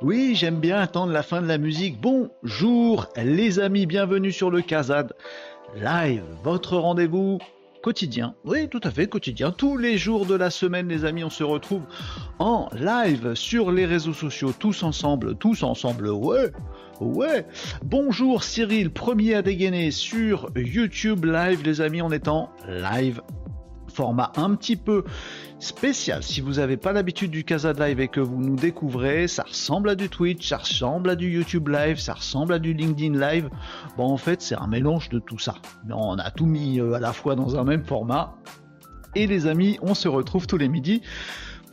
Oui, j'aime bien attendre la fin de la musique. Bonjour les amis, bienvenue sur le Kazad Live, votre rendez-vous quotidien. Oui, tout à fait, quotidien. Tous les jours de la semaine, les amis, on se retrouve en live sur les réseaux sociaux, tous ensemble, tous ensemble, ouais, ouais. Bonjour Cyril, premier à dégainer sur YouTube Live, les amis, on est en live format un petit peu spécial. Si vous n'avez pas l'habitude du Casa Live et que vous nous découvrez, ça ressemble à du Twitch, ça ressemble à du YouTube Live, ça ressemble à du LinkedIn Live. Bon, en fait, c'est un mélange de tout ça. On a tout mis euh, à la fois dans un même format. Et les amis, on se retrouve tous les midis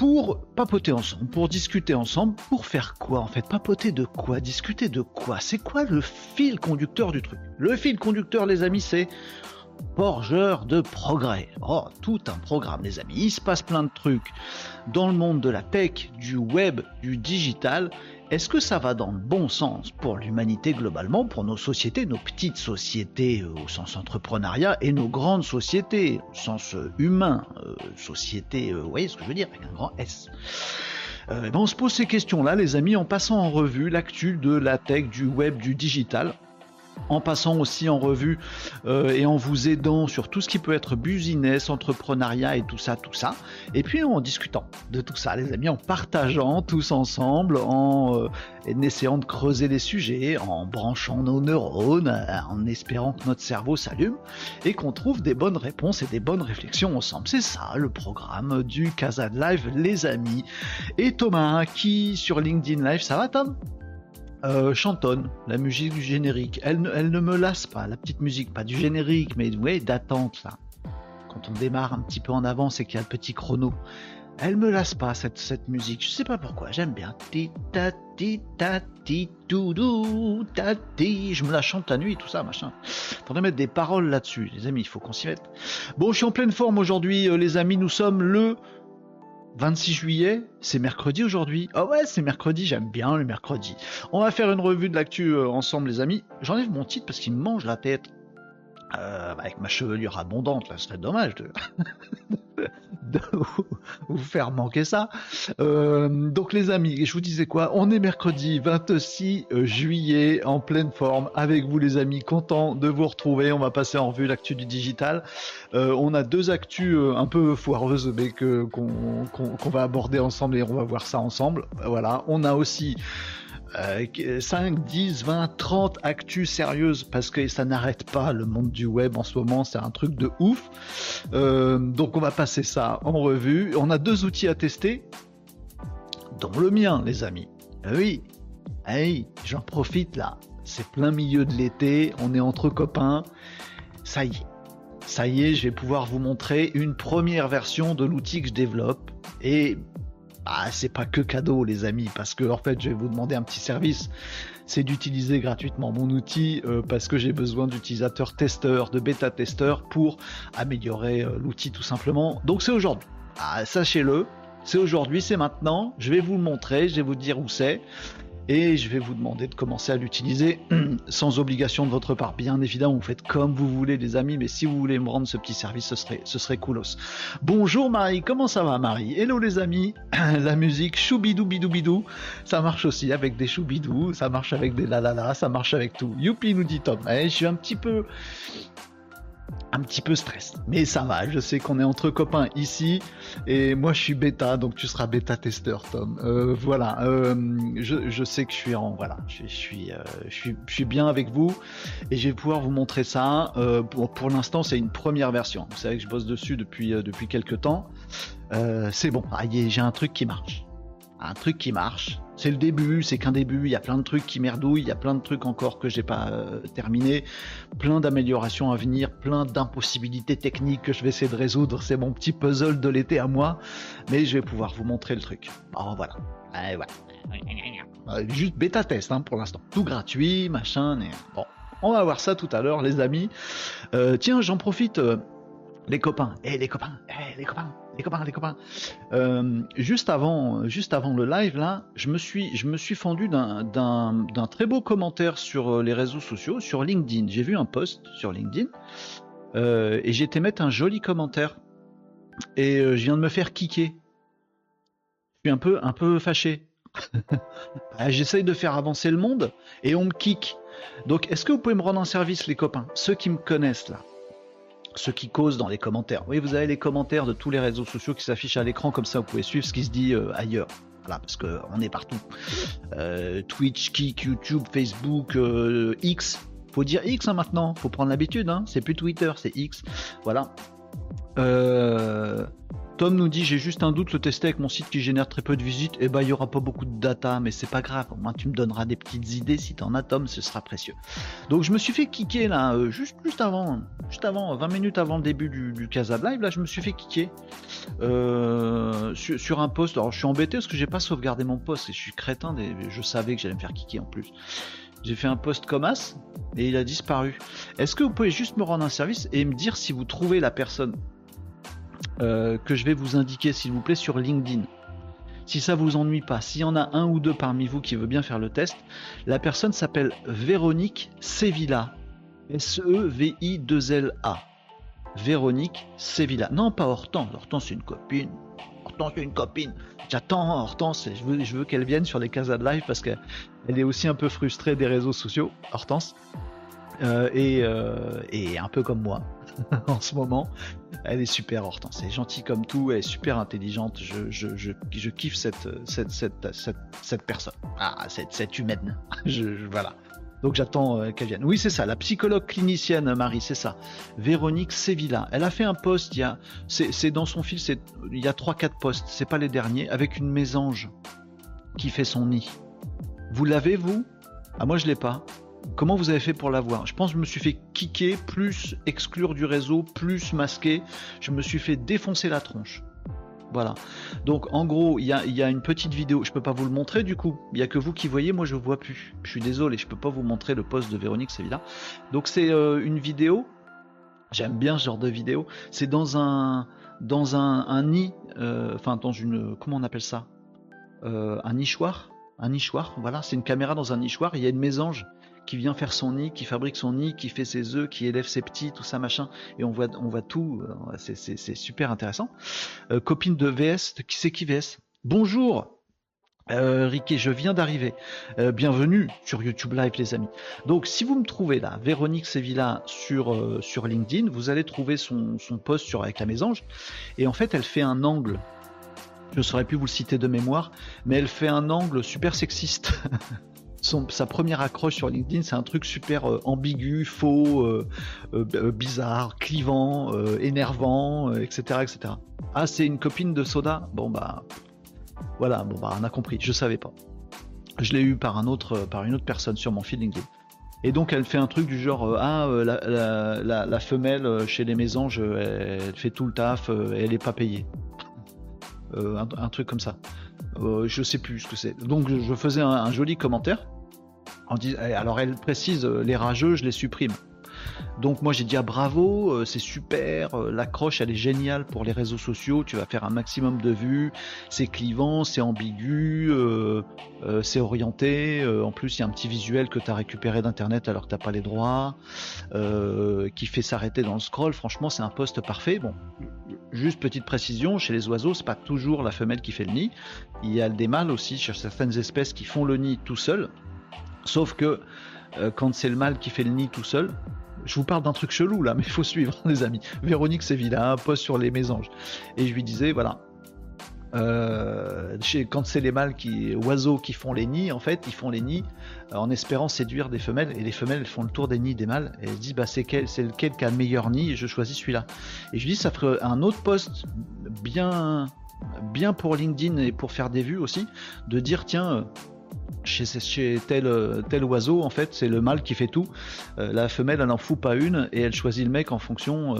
pour papoter ensemble, pour discuter ensemble, pour faire quoi en fait? Papoter de quoi? Discuter de quoi? C'est quoi le fil conducteur du truc? Le fil conducteur, les amis, c'est porgeur de progrès. Oh, tout un programme, les amis. Il se passe plein de trucs dans le monde de la tech, du web, du digital. Est-ce que ça va dans le bon sens pour l'humanité globalement, pour nos sociétés, nos petites sociétés euh, au sens entrepreneuriat et nos grandes sociétés au sens euh, humain, euh, société, vous voyez ce que je veux dire, avec un grand S. Ben, on se pose ces questions-là, les amis, en passant en revue l'actu de la tech, du web, du digital en passant aussi en revue euh, et en vous aidant sur tout ce qui peut être business, entrepreneuriat et tout ça, tout ça. Et puis en discutant de tout ça, les amis, en partageant tous ensemble, en, euh, essayant de creuser les sujets, en branchant nos neurones, en espérant que notre cerveau s'allume et qu'on trouve des bonnes réponses et des bonnes réflexions ensemble. C'est ça le programme du Casa Live, les amis. Et Thomas, qui sur LinkedIn Live, ça va Tom? Euh, chantonne, la musique du générique. Elle, elle, ne me lasse pas, la petite musique, pas du générique, mais ouais, d'attente là. Quand on démarre un petit peu en avance et qu'il y a le petit chrono. Elle me lasse pas cette, cette musique, je sais pas pourquoi, j'aime bien. Ti ta ti ta ti ti. Je me la chante la nuit, tout ça, machin. Faudrait mettre des paroles là-dessus, les amis, il faut qu'on s'y mette. Bon, je suis en pleine forme aujourd'hui, euh, les amis, nous sommes le 26 juillet, c'est mercredi aujourd'hui. Ah ouais, c'est mercredi, j'aime bien le mercredi. On va faire une revue de l'actu euh, ensemble, les amis. J'enlève mon titre parce qu'il me mange la tête. Euh, avec ma chevelure abondante, là, ce serait dommage de, vous faire manquer ça. Euh, donc les amis, je vous disais quoi? On est mercredi 26 juillet, en pleine forme, avec vous les amis, content de vous retrouver. On va passer en revue l'actu du digital. Euh, on a deux actus euh, un peu foireuses, mais qu'on va aborder ensemble et on va voir ça ensemble. Voilà. On a aussi 5, 10, 20, 30 actus sérieuses parce que ça n'arrête pas le monde du web en ce moment, c'est un truc de ouf. Euh, donc on va passer ça en revue. On a deux outils à tester, dont le mien, les amis. Ah oui, hey, j'en profite là. C'est plein milieu de l'été, on est entre copains. Ça y est, ça y est, je vais pouvoir vous montrer une première version de l'outil que je développe. Et ah, c'est pas que cadeau, les amis, parce que en fait, je vais vous demander un petit service. C'est d'utiliser gratuitement mon outil euh, parce que j'ai besoin d'utilisateurs testeurs, de bêta-testeurs pour améliorer euh, l'outil tout simplement. Donc c'est aujourd'hui. Ah, sachez-le, c'est aujourd'hui, c'est maintenant. Je vais vous le montrer, je vais vous dire où c'est et je vais vous demander de commencer à l'utiliser sans obligation de votre part. Bien évidemment, vous faites comme vous voulez, les amis, mais si vous voulez me rendre ce petit service, ce serait, ce serait coolos. Bonjour Marie, comment ça va Marie? Hello les amis, la musique choubidou bidou bidou, ça marche aussi avec des choubidou, ça marche avec des la la la, ça marche avec tout. Youpi nous dit Tom, eh, je suis un petit peu un petit peu stress. Mais ça va, je sais qu'on est entre copains ici. Et moi, je suis bêta, donc tu seras bêta testeur, Tom. Euh, voilà, euh, je, sais que je suis en. Voilà, je, suis, euh, je, suis, je suis bien avec vous. Et je vais pouvoir vous montrer ça. pour pour l'instant, c'est une première version. Vous savez que je bosse dessus depuis, depuis quelques temps. c'est bon, ah, j'ai un truc qui marche. Un truc qui marche c'est le début, c'est qu'un début, il y a plein de trucs qui merdouillent, il y a plein de trucs encore que j'ai pas euh, terminé, plein d'améliorations à venir, plein d'impossibilités techniques que je vais essayer de résoudre, c'est mon petit puzzle de l'été à moi, mais je vais pouvoir vous montrer le truc. Oh voilà. Euh, juste bêta test hein, pour l'instant, tout gratuit, machin, bon. On va voir ça tout à l'heure, les amis. Euh, tiens, j'en profite, les copains. Eh, les copains, eh, les copains les copains, les copains. Euh, juste avant, le live là, je me suis, je me suis fendu d'un très beau commentaire sur euh, les réseaux sociaux, sur LinkedIn. J'ai vu un post sur LinkedIn Euh, et j'ai été mettre un joli commentaire. Et je viens de me faire kicker. Je suis un peu, un peu fâché. Bah, j'essaye de faire avancer le monde et on me kick. Donc, est-ce que vous pouvez me rendre un service, les copains Ceux qui me connaissent là, ceux qui causent dans les commentaires. Oui, vous avez les commentaires de tous les réseaux sociaux qui s'affichent à l'écran, comme ça vous pouvez suivre ce qui se dit euh, ailleurs. Voilà, parce qu'on est partout. Euh, Twitch, Kik, YouTube, Facebook, euh, X. Faut dire X hein, maintenant, faut prendre l'habitude. Hein. C'est plus Twitter, c'est X. Voilà. Euh, Tom nous dit j'ai juste un doute, le tester avec mon site qui génère très peu de visites. Et eh ben il y aura pas beaucoup de data, mais c'est pas grave. Au moins tu me donneras des petites idées si t'en as Tom, ce sera précieux. Donc je me suis fait kicker là, euh, juste, juste avant, juste avant, 20 minutes avant le début du, du Live, là je me suis fait kicker euh, sur, un post. Alors je suis embêté parce que j'ai pas sauvegardé mon post et je suis crétin, des, je savais que j'allais me faire kicker en plus. J'ai fait un post comme as et il a disparu. Est-ce que vous pouvez juste me rendre un service et me dire si vous trouvez la personne euh, que je vais vous indiquer, s'il vous plaît, sur LinkedIn. Si ça vous ennuie pas, s'il y en a un ou deux parmi vous qui veut bien faire le test, la personne s'appelle Véronique Sevilla. S-E-V-I-2-L-A. Véronique Sevilla. Non, pas Hortense. Hortense, c'est une copine. Hortense, c'est une copine. J'attends Hortense. Je veux, je veux qu'elle vienne sur les Casa de Live parce qu'elle est aussi un peu frustrée des réseaux sociaux, Hortense. Euh, euh, et un peu comme moi. en ce moment. Elle est super Hortense, elle est gentille comme tout, elle est super intelligente. Je, kiffe cette, personne, ah, cette, humaine. je, voilà. Donc j'attends euh, qu'elle vienne. Oui, c'est ça, la psychologue clinicienne, Marie, c'est ça. Véronique Sevilla. Elle a fait un post, c'est, dans son fil, il y a 3-4 posts, c'est pas les derniers, avec une mésange qui fait son nid. Vous l'avez, vous? Ah, moi je l'ai pas. Comment vous avez fait pour l'avoir? Je pense que je me suis fait kicker, plus exclure du réseau, plus masquer. Je me suis fait défoncer la tronche. Voilà. Donc en gros, il y a, une petite vidéo. Je peux pas vous le montrer du coup. Il y a que vous qui voyez. Moi, je vois plus. Je suis désolé. Je peux pas vous montrer le poste de Véronique Sevilla. Donc c'est euh, une vidéo. J'aime bien ce genre de vidéo. C'est dans un dans un, nid. Euh, enfin dans une comment on appelle ça? Euh, Un nichoir. Un nichoir. Voilà. C'est une caméra dans un nichoir. Il y a une mésange qui vient faire son nid, qui fabrique son nid, qui fait ses œufs, qui élève ses petits, tout ça machin, et on voit, on voit tout, euh, c'est super intéressant. Euh, copine de VS, qui c'est qui VS Bonjour euh, Ricky, je viens d'arriver. Euh, bienvenue sur YouTube Live, les amis. Donc, si vous me trouvez là, Véronique Sevilla sur, sur LinkedIn, vous allez trouver son, son post sur avec la mésange. Et en fait, elle fait un angle. Je ne saurais plus vous le citer de mémoire, mais elle fait un angle super sexiste. sa première accroche sur LinkedIn, c'est un truc super euh, ambigu, faux, euh, euh, bizarre, clivant, énervant, etc., etc. Ah, c'est une copine de Soda? Bon bah, voilà, bon bah, on a compris. Je savais pas. Je l'ai eu par un autre, par une autre personne sur mon feed LinkedIn. Et donc elle fait un truc du genre ah la, femelle chez les mésanges elle, fait tout le taf elle est pas payée. un, truc comme ça. Euh, je sais plus ce que c'est. Donc je faisais un, joli commentaire. En eh, alors elle précise euh, les rageux, je les supprime. Donc moi j'ai dit ah bravo, euh, c'est super, l'accroche elle est géniale pour les réseaux sociaux, tu vas faire un maximum de vues, c'est clivant, c'est ambigu, c'est orienté, en plus il y a un petit visuel que tu as récupéré d'internet alors que t'as pas les droits, qui fait s'arrêter dans le scroll, franchement c'est un poste parfait. Bon, Juste petite précision, chez les oiseaux, c'est pas toujours la femelle qui fait le nid. Il y a des mâles aussi chez certaines espèces qui font le nid tout seul. Sauf que euh, quand c'est le mâle qui fait le nid tout seul, je vous parle d'un truc chelou là, mais il faut suivre, les amis. Véronique Sévilla, un poste sur les mésanges. Et je lui disais, voilà, euh, quand c'est les mâles qui, oiseaux qui font les nids, en fait, ils font les nids euh, en espérant séduire des femelles, et les femelles elles font le tour des nids des mâles, et elles disent bah c'est quel, lequel qui a le meilleur nid, je choisis celui-là. Et je dis ça ferait un autre poste bien, bien pour LinkedIn et pour faire des vues aussi, de dire tiens. Euh, chez, tel, oiseau, en fait, c'est le mâle qui fait tout. la femelle, elle n'en fout pas une et elle choisit le mec en fonction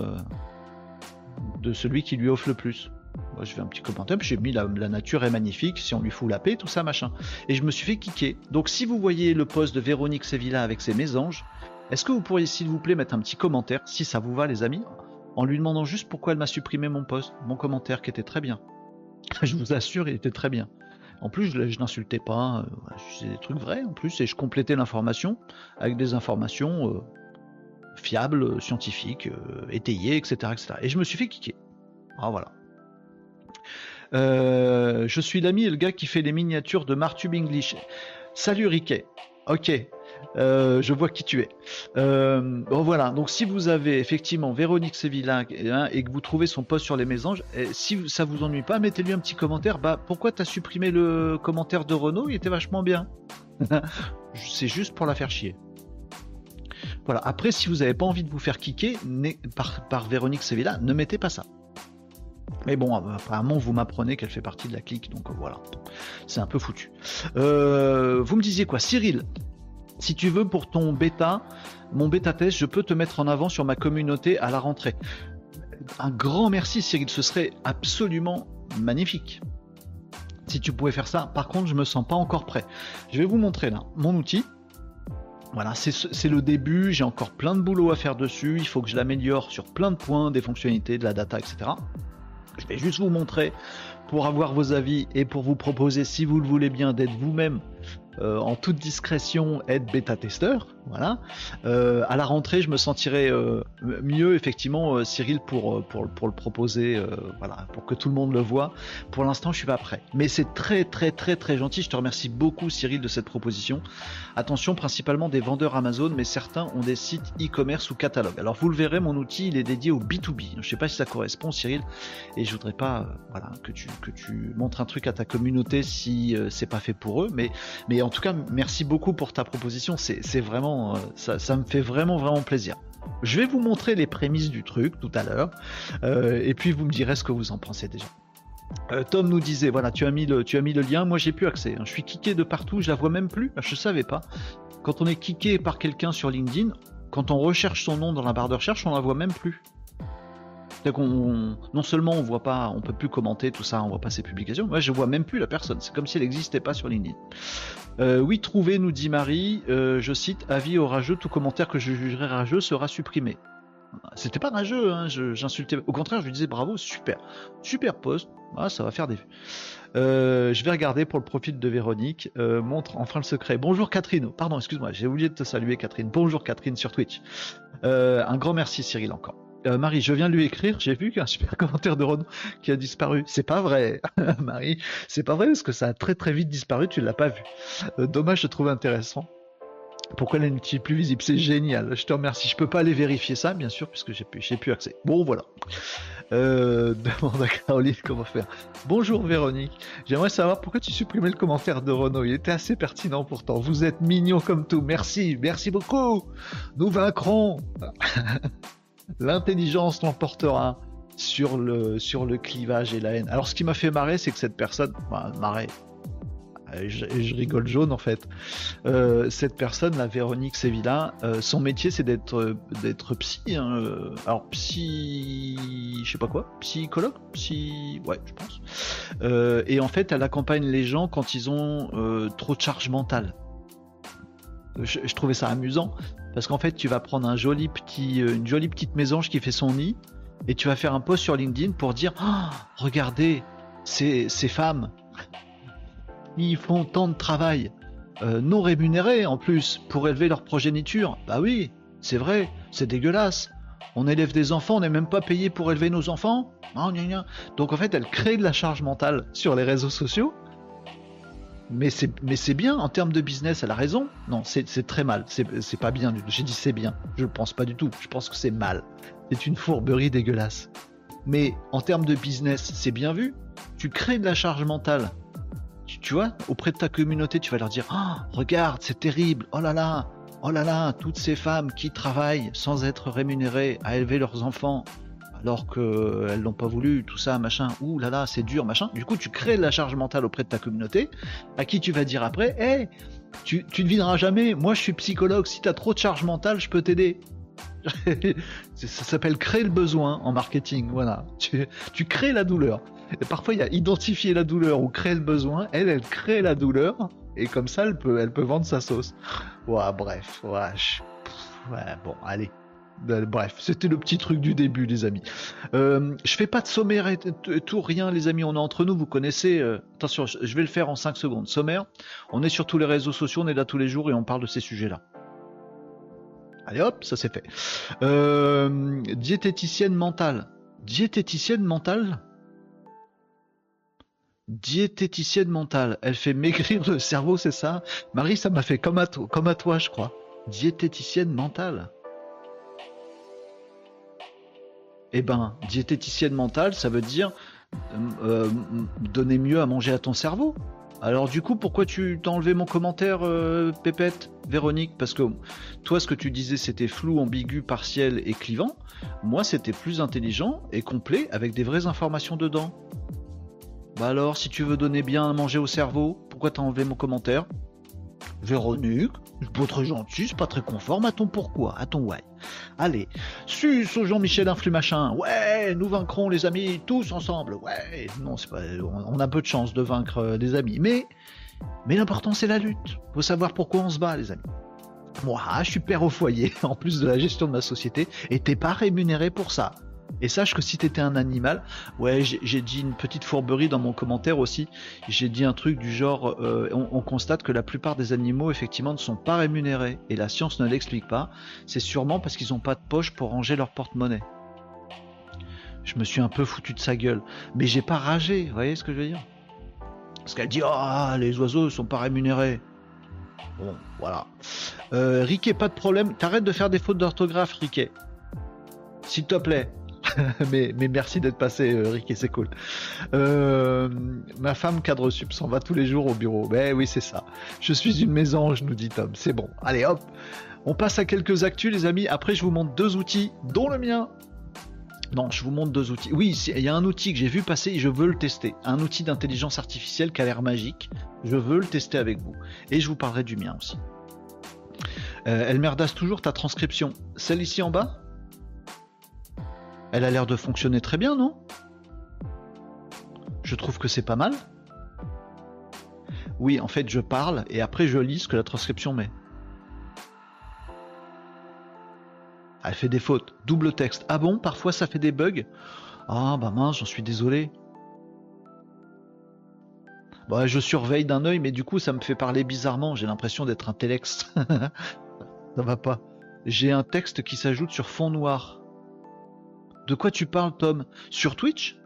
de celui qui lui offre le plus. Moi, je fais un petit commentaire, j'ai mis la, nature est magnifique, si on lui fout la paix, tout ça, machin. Et je me suis fait kicker. Donc, si vous voyez le post de Véronique Sevilla avec ses mésanges, est-ce que vous pourriez, s'il vous plaît, mettre un petit commentaire, si ça vous va, les amis, en lui demandant juste pourquoi elle m'a supprimé mon post, mon commentaire qui était très bien. je vous assure, il était très bien. En plus, je, n'insultais pas, euh, c'est des trucs vrais en plus, et je complétais l'information avec des informations euh, fiable, scientifique, étayé, etc., etc. Et je me suis fait kicker. Ah voilà. je suis l'ami et le gars qui fait les miniatures de Martube English. Salut Riquet. Ok, euh, je vois qui tu es. Euh, bon voilà, donc si vous avez effectivement Véronique Sévilla hein, et que vous trouvez son post sur les mésanges, si ça vous ennuie pas, mettez-lui un petit commentaire. Bah pourquoi t'as supprimé le commentaire de Renault Il était vachement bien. C'est juste pour la faire chier. Voilà. Après, si vous n'avez pas envie de vous faire kicker par, par Véronique Sevilla, ne mettez pas ça. Mais bon, apparemment, vous m'apprenez qu'elle fait partie de la clique, donc voilà. C'est un peu foutu. Euh, vous me disiez quoi? Cyril, si tu veux, pour ton bêta, mon bêta test, je peux te mettre en avant sur ma communauté à la rentrée. Un grand merci Cyril, ce serait absolument magnifique. Si tu pouvais faire ça, par contre, je me sens pas encore prêt. Je vais vous montrer là mon outil. Voilà, c'est le début, j'ai encore plein de boulot à faire dessus, il faut que je l'améliore sur plein de points, des fonctionnalités, de la data, etc. Je vais juste vous montrer pour avoir vos avis et pour vous proposer, si vous le voulez bien, d'être vous-même euh, en toute discrétion être bêta-testeur. Voilà. Euh, à la rentrée, je me sentirais euh, mieux, effectivement, Cyril, pour, pour, pour, le proposer, voilà, pour que tout le monde le voit. Pour l'instant, je suis pas prêt. Mais c'est très, très, très, très gentil. Je te remercie beaucoup, Cyril, de cette proposition. Attention, principalement des vendeurs Amazon, mais certains ont des sites e-commerce ou catalogue. Alors, vous le verrez, mon outil, il est dédié au B2B. Je sais pas si ça correspond, Cyril, et je voudrais pas, voilà, que tu, que tu montres un truc à ta communauté si c'est pas fait pour eux, mais, mais en tout cas, merci beaucoup pour ta proposition. C'est vraiment, euh, ça, me fait vraiment, vraiment plaisir. Je vais vous montrer les prémices du truc tout à l'heure, euh, et puis vous me direz ce que vous en pensez déjà. Euh, Tom nous disait, voilà, tu as mis le, lien, moi j'ai plus accès. Hein. Je suis kické de partout, je la vois même plus. Je savais pas. Quand on est kické par quelqu'un sur LinkedIn, quand on recherche son nom dans la barre de recherche, on la voit même plus non seulement on voit pas, on peut plus commenter tout ça, on voit pas ses publications, moi je vois même plus la personne. C'est comme si elle n'existait pas sur LinkedIn. Euh, oui, trouvé, nous dit Marie. Euh, je cite avis au rageux, tout commentaire que je jugerai rageux sera supprimé. C'était pas rageux, hein, j'insultais. Au contraire, je lui disais bravo, super, super post. Ah, ça va faire des vues. Euh, je vais regarder pour le profil de Véronique. montre enfin le secret. Bonjour Catherine. Pardon, excuse-moi, j'ai oublié de te saluer Catherine. Bonjour Catherine sur Twitch. un grand merci Cyril encore. Euh, Marie, je viens lui écrire, j'ai vu qu'un super commentaire de Renaud qui a disparu. C'est pas vrai, Marie, c'est pas vrai parce que ça a très très vite disparu, tu l'as pas vu. Euh, dommage, je trouve intéressant. Pourquoi elle n'est plus visible? C'est génial, je te remercie. Je peux pas aller vérifier ça, bien sûr, puisque j'ai plus, plus accès. Bon, voilà. Euh, demande à Caroline comment faire. Bonjour Véronique, j'aimerais savoir pourquoi tu supprimais le commentaire de Renaud. Il était assez pertinent pourtant. Vous êtes mignon comme tout. Merci, merci beaucoup. Nous vaincrons. L'intelligence l'emportera sur le, sur le clivage et la haine. Alors ce qui m'a fait marrer, c'est que cette personne, bah, marrer, et je, rigole jaune en fait. Euh, cette personne, la Véronique Sevilla, euh, son métier c'est d'être d'être psy. Hein, euh, alors psy, je sais pas quoi, psychologue, psy, ouais, je pense. et en fait, elle accompagne les gens quand ils ont trop de charge mentale. Je, je, trouvais ça amusant parce qu'en fait, tu vas prendre euh, une jolie petite mésange qui fait son nid et tu vas faire un post sur LinkedIn pour dire oh, regardez ces, ces, femmes ils font tant de travail euh, non rémunéré en plus pour élever leur progéniture bah oui c'est vrai c'est dégueulasse. On élève des enfants on n'est même pas payé pour élever nos enfants. Donc en fait elle crée de la charge mentale sur les réseaux sociaux mais c'est bien en termes de business, elle a raison. Non, c'est très mal. C'est pas bien. J'ai dit c'est bien. Je ne pense pas du tout. Je pense que c'est mal. C'est une fourberie dégueulasse. Mais en termes de business, c'est bien vu. Tu crées de la charge mentale. Tu, vois, auprès de ta communauté, tu vas leur dire oh, regarde, c'est terrible. Oh là là, oh là là, toutes ces femmes qui travaillent sans être rémunérées à élever leurs enfants alors qu'elles n'ont pas voulu, tout ça, machin, ouh là là, c'est dur, machin. Du coup, tu crées de la charge mentale auprès de ta communauté, à qui tu vas dire après, hé, tu, tu ne viendras jamais, moi je suis psychologue, si tu as trop de charge mentale, je peux t'aider. ça s'appelle créer le besoin en marketing, voilà. Tu, tu crées la douleur. Et parfois, il y a identifier la douleur ou créer le besoin. Elle, elle crée la douleur. Et comme ça, elle peut, elle peut vendre sa sauce. Ouais, bref, ouais, ouais bon, allez. Ben, bref, c'était le petit truc du début, les amis. Euh, je fais pas de sommaire et tout, rien, les amis. On est entre nous, vous connaissez. Euh, attention, je vais le faire en 5 secondes. Sommaire, on est sur tous les réseaux sociaux, on est là tous les jours et on parle de ces sujets-là. Allez hop, ça c'est fait. Euh, diététicienne mentale. Diététicienne mentale? Diététicienne mentale. Elle fait maigrir le cerveau, c'est ça? Marie, ça m'a fait comme à, comme à toi, je crois. Diététicienne mentale. Eh ben, diététicienne mentale, ça veut dire euh, donner mieux à manger à ton cerveau. Alors du coup, pourquoi tu t'as enlevé mon commentaire, euh, Pépette, Véronique? Parce que toi, ce que tu disais, c'était flou, ambigu, partiel et clivant. Moi, c'était plus intelligent et complet avec des vraies informations dedans. Bah alors, si tu veux donner bien à manger au cerveau, pourquoi t'as enlevé mon commentaire? Véronique, c'est pas très gentil, c'est pas très conforme à ton pourquoi, à ton why. Allez, sus au Jean-Michel Influx machin, ouais, nous vaincrons les amis tous ensemble, ouais, non, c'est pas, on a peu de chance de vaincre euh, des amis, mais, mais l'important c'est la lutte. Faut savoir pourquoi on se bat, les amis. Moi, je suis père au foyer, en plus de la gestion de ma société, et t'es pas rémunéré pour ça. Et sache que si t'étais un animal, ouais, j'ai dit une petite fourberie dans mon commentaire aussi. J'ai dit un truc du genre, euh, on, constate que la plupart des animaux effectivement ne sont pas rémunérés et la science ne l'explique pas. C'est sûrement parce qu'ils n'ont pas de poche pour ranger leur porte-monnaie. Je me suis un peu foutu de sa gueule, mais j'ai pas ragé. Voyez ce que je veux dire? Parce qu'elle dit, ah, les oiseaux ne sont pas rémunérés. Bon, voilà. Euh, Riquet, pas de problème. T'arrêtes de faire des fautes d'orthographe, Riquet. S'il te plaît. mais, merci d'être passé, euh, Rick, c'est cool. Euh, ma femme cadre sup s'en va tous les jours au bureau. Ben oui, c'est ça. Je suis une mésange, nous dit Tom. C'est bon. Allez, hop. On passe à quelques actus, les amis. Après, je vous montre deux outils, dont le mien. Non, je vous montre deux outils. Oui, il y a un outil que j'ai vu passer et je veux le tester. Un outil d'intelligence artificielle qui a l'air magique. Je veux le tester avec vous. Et je vous parlerai du mien aussi. Euh, elle merdasse toujours ta transcription. Celle ici en bas? Elle a l'air de fonctionner très bien, non? Je trouve que c'est pas mal. Oui, en fait, je parle et après je lis ce que la transcription met. Elle fait des fautes. Double texte. Ah bon, parfois ça fait des bugs? Ah bah mince, j'en suis désolé. Bah, je surveille d'un œil, mais du coup ça me fait parler bizarrement. J'ai l'impression d'être un telex. ça va pas. J'ai un texte qui s'ajoute sur fond noir. De quoi tu parles, Tom? Sur Twitch?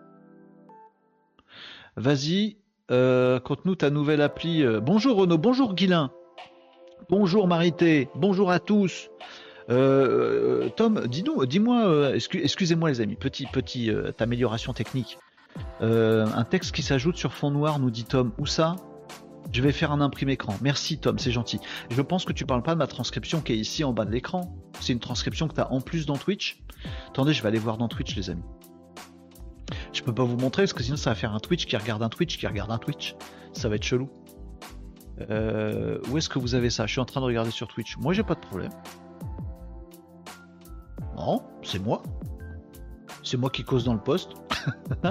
Vas-y, euh, conte-nous ta nouvelle appli. Euh. Bonjour Renaud, bonjour Guilin, bonjour Marité, bonjour à tous. Euh, Tom, dis-nous, dis-moi, excusez-moi les amis, petit, petit amélioration technique. un texte qui s'ajoute sur fond noir, nous dit Tom. Où ça? Je vais faire un imprimé écran. Merci Tom, c'est gentil. Je pense que tu parles pas de ma transcription qui est ici en bas de l'écran. C'est une transcription que tu as en plus dans Twitch. Attendez, je vais aller voir dans Twitch les amis. Je peux pas vous montrer parce que sinon ça va faire un Twitch qui regarde un Twitch qui regarde un Twitch. Ça va être chelou. Euh, où est-ce que vous avez ça? Je suis en train de regarder sur Twitch. Moi j'ai pas de problème. Non, c'est moi. C'est moi qui cause dans le poste.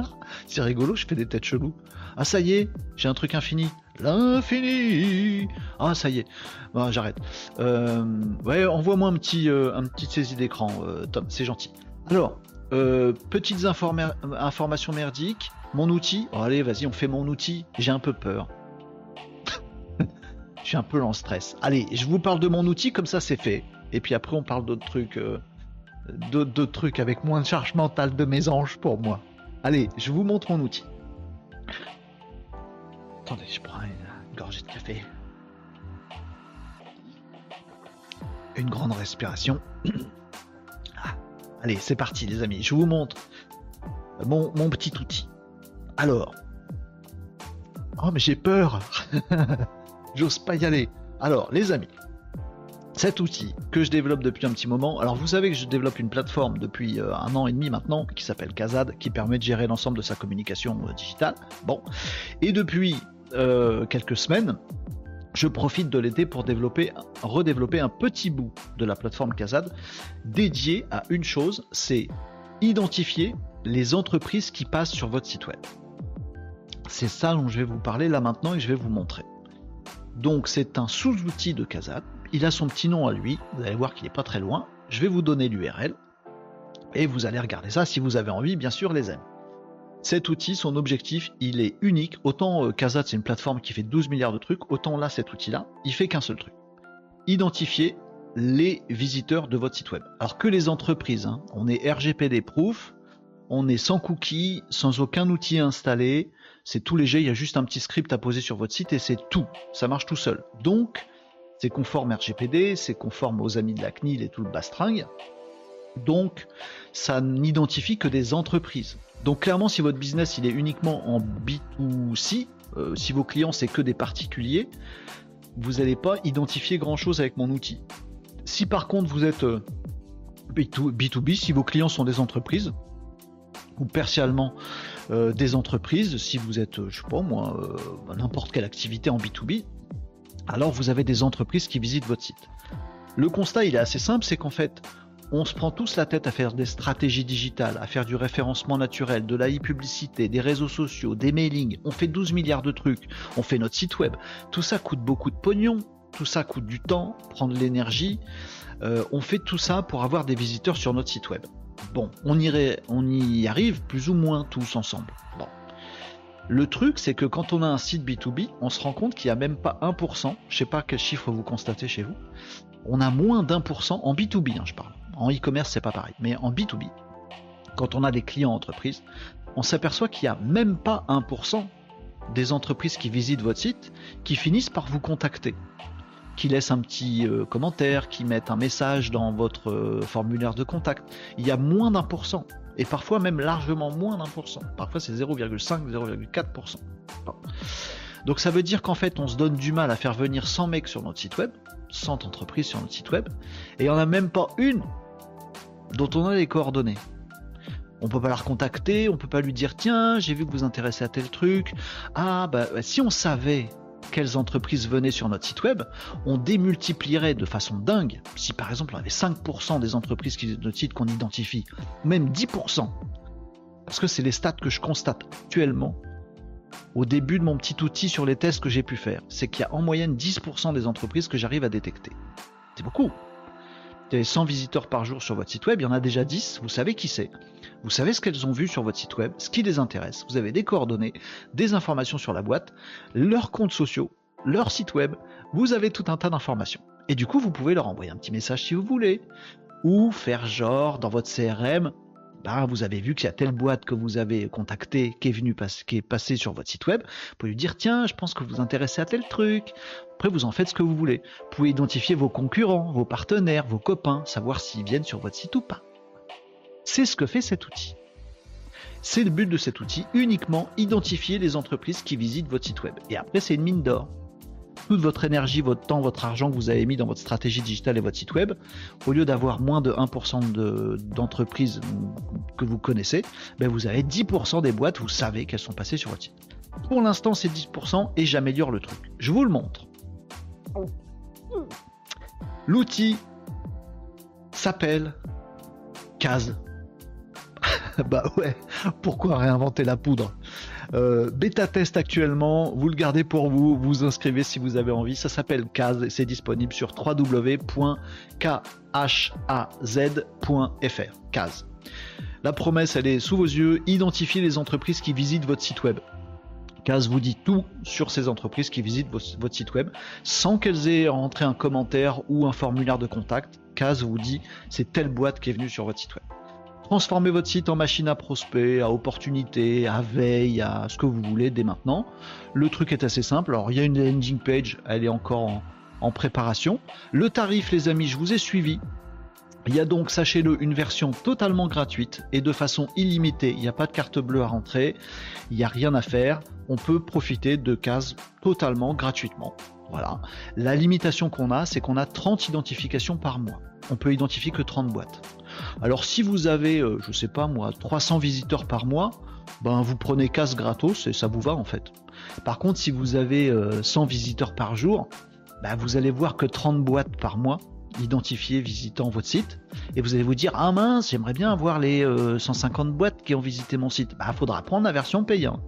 c'est rigolo, je fais des têtes cheloues. Ah ça y est, j'ai un truc infini. L'infini Ah ça y est. Bon, j'arrête. Euh, ouais, envoie-moi un petit, euh, un petit saisie d'écran, euh, Tom, c'est gentil. Alors, petites informations merdiques. Mon outil. Oh, allez, vas-y, on fait mon outil. J'ai un peu peur. Je suis un peu en stress. Allez, je vous parle de mon outil, comme ça c'est fait. Et puis après, on parle d'autres trucs. d'autres trucs avec moins de charge mentale de mes anges pour moi. Allez, je vous montre mon outil. Attendez, je prends une gorgée de café. Une grande respiration. Ah, allez, c'est parti les amis, je vous montre mon, mon petit outil. Alors. Oh mais j'ai peur. J'ose pas y aller. Alors les amis, cet outil que je développe depuis un petit moment. Alors vous savez que je développe une plateforme depuis euh, un an et demi maintenant qui s'appelle Kazad, qui permet de gérer l'ensemble de sa communication euh, digitale. Bon, et depuis euh, quelques semaines, je profite de l'été pour développer, redévelopper un petit bout de la plateforme Kazad dédié à une chose, c'est identifier les entreprises qui passent sur votre site web. C'est ça dont je vais vous parler là maintenant et je vais vous montrer. Donc c'est un sous-outil de Kazad. Il a son petit nom à lui. Vous allez voir qu'il n'est pas très loin. Je vais vous donner l'URL et vous allez regarder ça si vous avez envie, bien sûr, les amis. Cet outil, son objectif, il est unique. Autant euh, Kazat, c'est une plateforme qui fait 12 milliards de trucs, autant là, cet outil-là, il fait qu'un seul truc. Identifier les visiteurs de votre site web. Alors que les entreprises, hein, on est RGPD proof, on est sans cookies, sans aucun outil installé, c'est tout léger, il y a juste un petit script à poser sur votre site et c'est tout, ça marche tout seul. Donc, c'est conforme RGPD, c'est conforme aux amis de la CNIL et tout le bastringue. Donc, ça n'identifie que des entreprises. Donc, clairement, si votre business il est uniquement en B2C, euh, si vos clients c'est que des particuliers, vous n'allez pas identifier grand chose avec mon outil. Si par contre vous êtes B2B, euh, si vos clients sont des entreprises, ou partiellement euh, des entreprises, si vous êtes, je sais pas moi, n'importe quelle activité en B2B, alors vous avez des entreprises qui visitent votre site. Le constat, il est assez simple, c'est qu'en fait, on se prend tous la tête à faire des stratégies digitales, à faire du référencement naturel, de la e-publicité, des réseaux sociaux, des mailings, on fait 12 milliards de trucs, on fait notre site web. Tout ça coûte beaucoup de pognon, tout ça coûte du temps, prendre l'énergie. Euh, on fait tout ça pour avoir des visiteurs sur notre site web. Bon, on, y arrive plus ou moins tous ensemble. Le truc, c'est que quand on a un site B2B, on se rend compte qu'il n'y a même pas 1%, je sais pas quel chiffre vous constatez chez vous, on a moins d'un pour cent en B2B, hein, je parle. En e-commerce, c'est pas pareil, mais en B2B, quand on a des clients entreprises, on s'aperçoit qu'il n'y a même pas 1% des entreprises qui visitent votre site qui finissent par vous contacter, qui laissent un petit euh, commentaire, qui mettent un message dans votre euh, formulaire de contact. Il y a moins d'un pour et parfois même largement moins d'un pour cent. Parfois c'est 0,5, 0,4%. Donc ça veut dire qu'en fait on se donne du mal à faire venir 100 mecs sur notre site web, 100 entreprises sur notre site web, et on a même pas une dont on a les coordonnées. On peut pas la recontacter, on peut pas lui dire tiens j'ai vu que vous intéressez à tel truc. Ah bah si on savait quelles entreprises venaient sur notre site web, on démultiplierait de façon dingue. Si par exemple on avait 5% des entreprises qui notre site qu'on identifie, même 10%, parce que c'est les stats que je constate actuellement au début de mon petit outil sur les tests que j'ai pu faire, c'est qu'il y a en moyenne 10% des entreprises que j'arrive à détecter. C'est beaucoup. Vous avez 100 visiteurs par jour sur votre site web, il y en a déjà 10, vous savez qui c'est. Vous savez ce qu'elles ont vu sur votre site web, ce qui les intéresse. Vous avez des coordonnées, des informations sur la boîte, leurs comptes sociaux, leur site web. Vous avez tout un tas d'informations. Et du coup, vous pouvez leur envoyer un petit message si vous voulez. Ou faire genre dans votre CRM, bah, vous avez vu qu'il y a telle boîte que vous avez contactée qui est venue qui est passée sur votre site web. Vous pouvez lui dire tiens, je pense que vous vous intéressez à tel truc. Après, vous en faites ce que vous voulez. Vous pouvez identifier vos concurrents, vos partenaires, vos copains, savoir s'ils viennent sur votre site ou pas. C'est ce que fait cet outil. C'est le but de cet outil, uniquement identifier les entreprises qui visitent votre site web. Et après, c'est une mine d'or. Toute votre énergie, votre temps, votre argent que vous avez mis dans votre stratégie digitale et votre site web, au lieu d'avoir moins de 1% d'entreprises que vous connaissez, ben vous avez 10% des boîtes, vous savez qu'elles sont passées sur votre site. Pour l'instant, c'est 10% et j'améliore le truc. Je vous le montre. L'outil s'appelle Case bah ouais, pourquoi réinventer la poudre euh, Bêta test actuellement, vous le gardez pour vous, vous inscrivez si vous avez envie. Ça s'appelle CAS et c'est disponible sur www.khaz.fr. CAS. La promesse, elle est sous vos yeux. Identifiez les entreprises qui visitent votre site web. CAS vous dit tout sur ces entreprises qui visitent votre site web sans qu'elles aient rentré un commentaire ou un formulaire de contact. CAS vous dit c'est telle boîte qui est venue sur votre site web. Transformez votre site en machine à prospect, à opportunité, à veille, à ce que vous voulez dès maintenant. Le truc est assez simple. Alors, il y a une landing page, elle est encore en, préparation. Le tarif, les amis, je vous ai suivi. Il y a donc, sachez-le, une version totalement gratuite et de façon illimitée. Il n'y a pas de carte bleue à rentrer, il n'y a rien à faire. On peut profiter de cases totalement gratuitement. Voilà. La limitation qu'on a, c'est qu'on a 30 identifications par mois. On peut identifier que 30 boîtes. Alors si vous avez, euh, je sais pas moi, 300 visiteurs par mois, ben vous prenez casse gratos et ça vous va en fait. Par contre, si vous avez 100 euh, visiteurs par jour, ben, vous allez voir que 30 boîtes par mois identifiées visitant votre site et vous allez vous dire ah mince j'aimerais bien avoir les 150 euh, boîtes qui ont visité mon site. Ben, faudra prendre la version payante.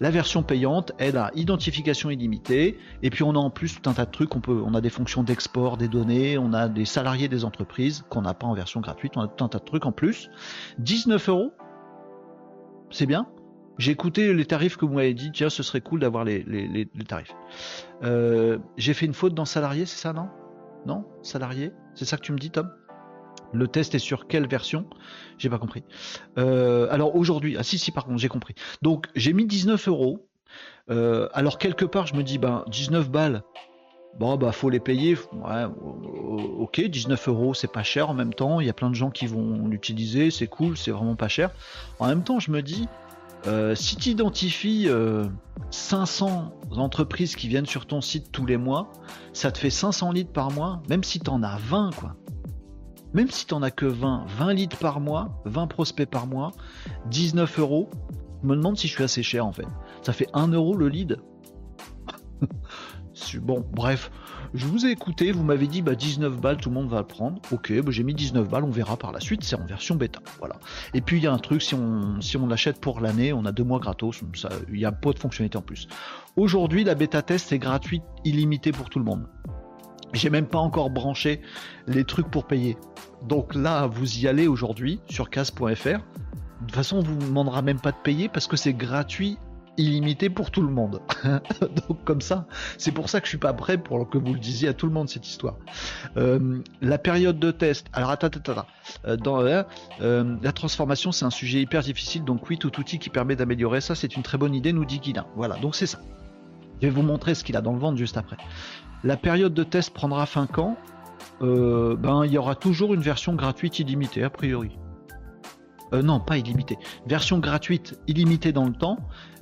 La version payante, elle a identification illimitée, et puis on a en plus tout un tas de trucs. On, peut, a des fonctions d'export des données, on a des salariés des entreprises qu'on n'a pas en version gratuite, on a tout un tas de trucs en plus. 19 euros, c'est bien. J'ai écouté les tarifs que vous m'avez dit, tiens, ce serait cool d'avoir les, tarifs. Euh, j'ai fait une faute dans salarié, c'est ça, non? Non? Salarié? C'est ça que tu me dis, Tom? Le test est sur quelle version? J'ai pas compris. Euh, alors aujourd'hui, ah si si par contre j'ai compris. Donc j'ai mis 19 euros. Euh, alors quelque part je me dis ben 19 balles. Bon bah faut les payer. Ouais, ok 19 euros c'est pas cher en même temps. Il y a plein de gens qui vont l'utiliser. C'est cool, c'est vraiment pas cher. En même temps je me dis euh, si tu identifies 500 entreprises qui viennent sur ton site tous les mois, ça te fait 500 litres par mois, même si tu as 20 quoi. Même si tu n'en as que 20, 20 litres par mois, 20 prospects par mois, 19 euros, je me demande si je suis assez cher en fait. Ça fait 1 euro le lead. bon, bref, je vous ai écouté, vous m'avez dit bah 19 balles, tout le monde va le prendre. Ok, bah, j'ai mis 19 balles, on verra par la suite, c'est en version bêta. Voilà. Et puis il y a un truc, si on, si on l'achète pour l'année, on a deux mois gratos, il y a pas de fonctionnalité en plus. Aujourd'hui, la bêta test est gratuite, illimitée pour tout le monde. J'ai même pas encore branché les trucs pour payer. Donc là, vous y allez aujourd'hui sur casse.fr. De toute façon, on vous demandera même pas de payer parce que c'est gratuit, illimité pour tout le monde. Donc comme ça, c'est pour ça que je suis pas prêt pour que vous le disiez à tout le monde cette histoire. Euh, la période de test. Alors attends, attends, attends. Euh, euh, la transformation, c'est un sujet hyper difficile. Donc oui, tout outil qui permet d'améliorer ça, c'est une très bonne idée, nous dit Guilin. Voilà, donc c'est ça. Je vais vous montrer ce qu'il a dans le ventre juste après. La période de test prendra fin quand? Euh, Ben, il y aura toujours une version gratuite illimitée, a priori. Euh, non, pas illimitée. Version gratuite illimitée dans le temps,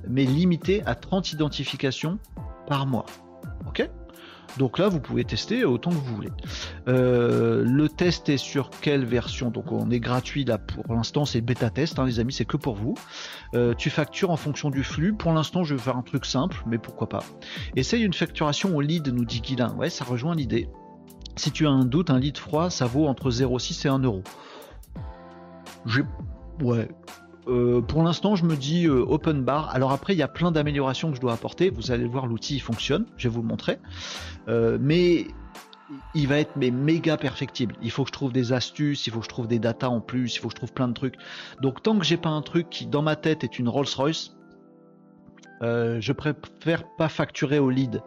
mais limitée à 30 identifications par mois. Ok? Donc là, vous pouvez tester autant que vous voulez. Euh, le test est sur quelle version? Donc on est gratuit là pour l'instant, c'est bêta test, hein, les amis, c'est que pour vous. Euh, tu factures en fonction du flux. Pour l'instant, je vais faire un truc simple, mais pourquoi pas. Essaye une facturation au lead, nous dit Guilin. Ouais, ça rejoint l'idée. Si tu as un doute, un lead froid, ça vaut entre 0,6 et 1 euro. Ouais, euh, pour l'instant, je me dis euh, open bar. Alors après, il y a plein d'améliorations que je dois apporter. Vous allez voir, l'outil fonctionne. Je vais vous le montrer. Euh, mais il va être mais méga perfectible. Il faut que je trouve des astuces, il faut que je trouve des datas en plus, il faut que je trouve plein de trucs. Donc tant que j'ai pas un truc qui dans ma tête est une Rolls-Royce, je préfère pas facturer au lead.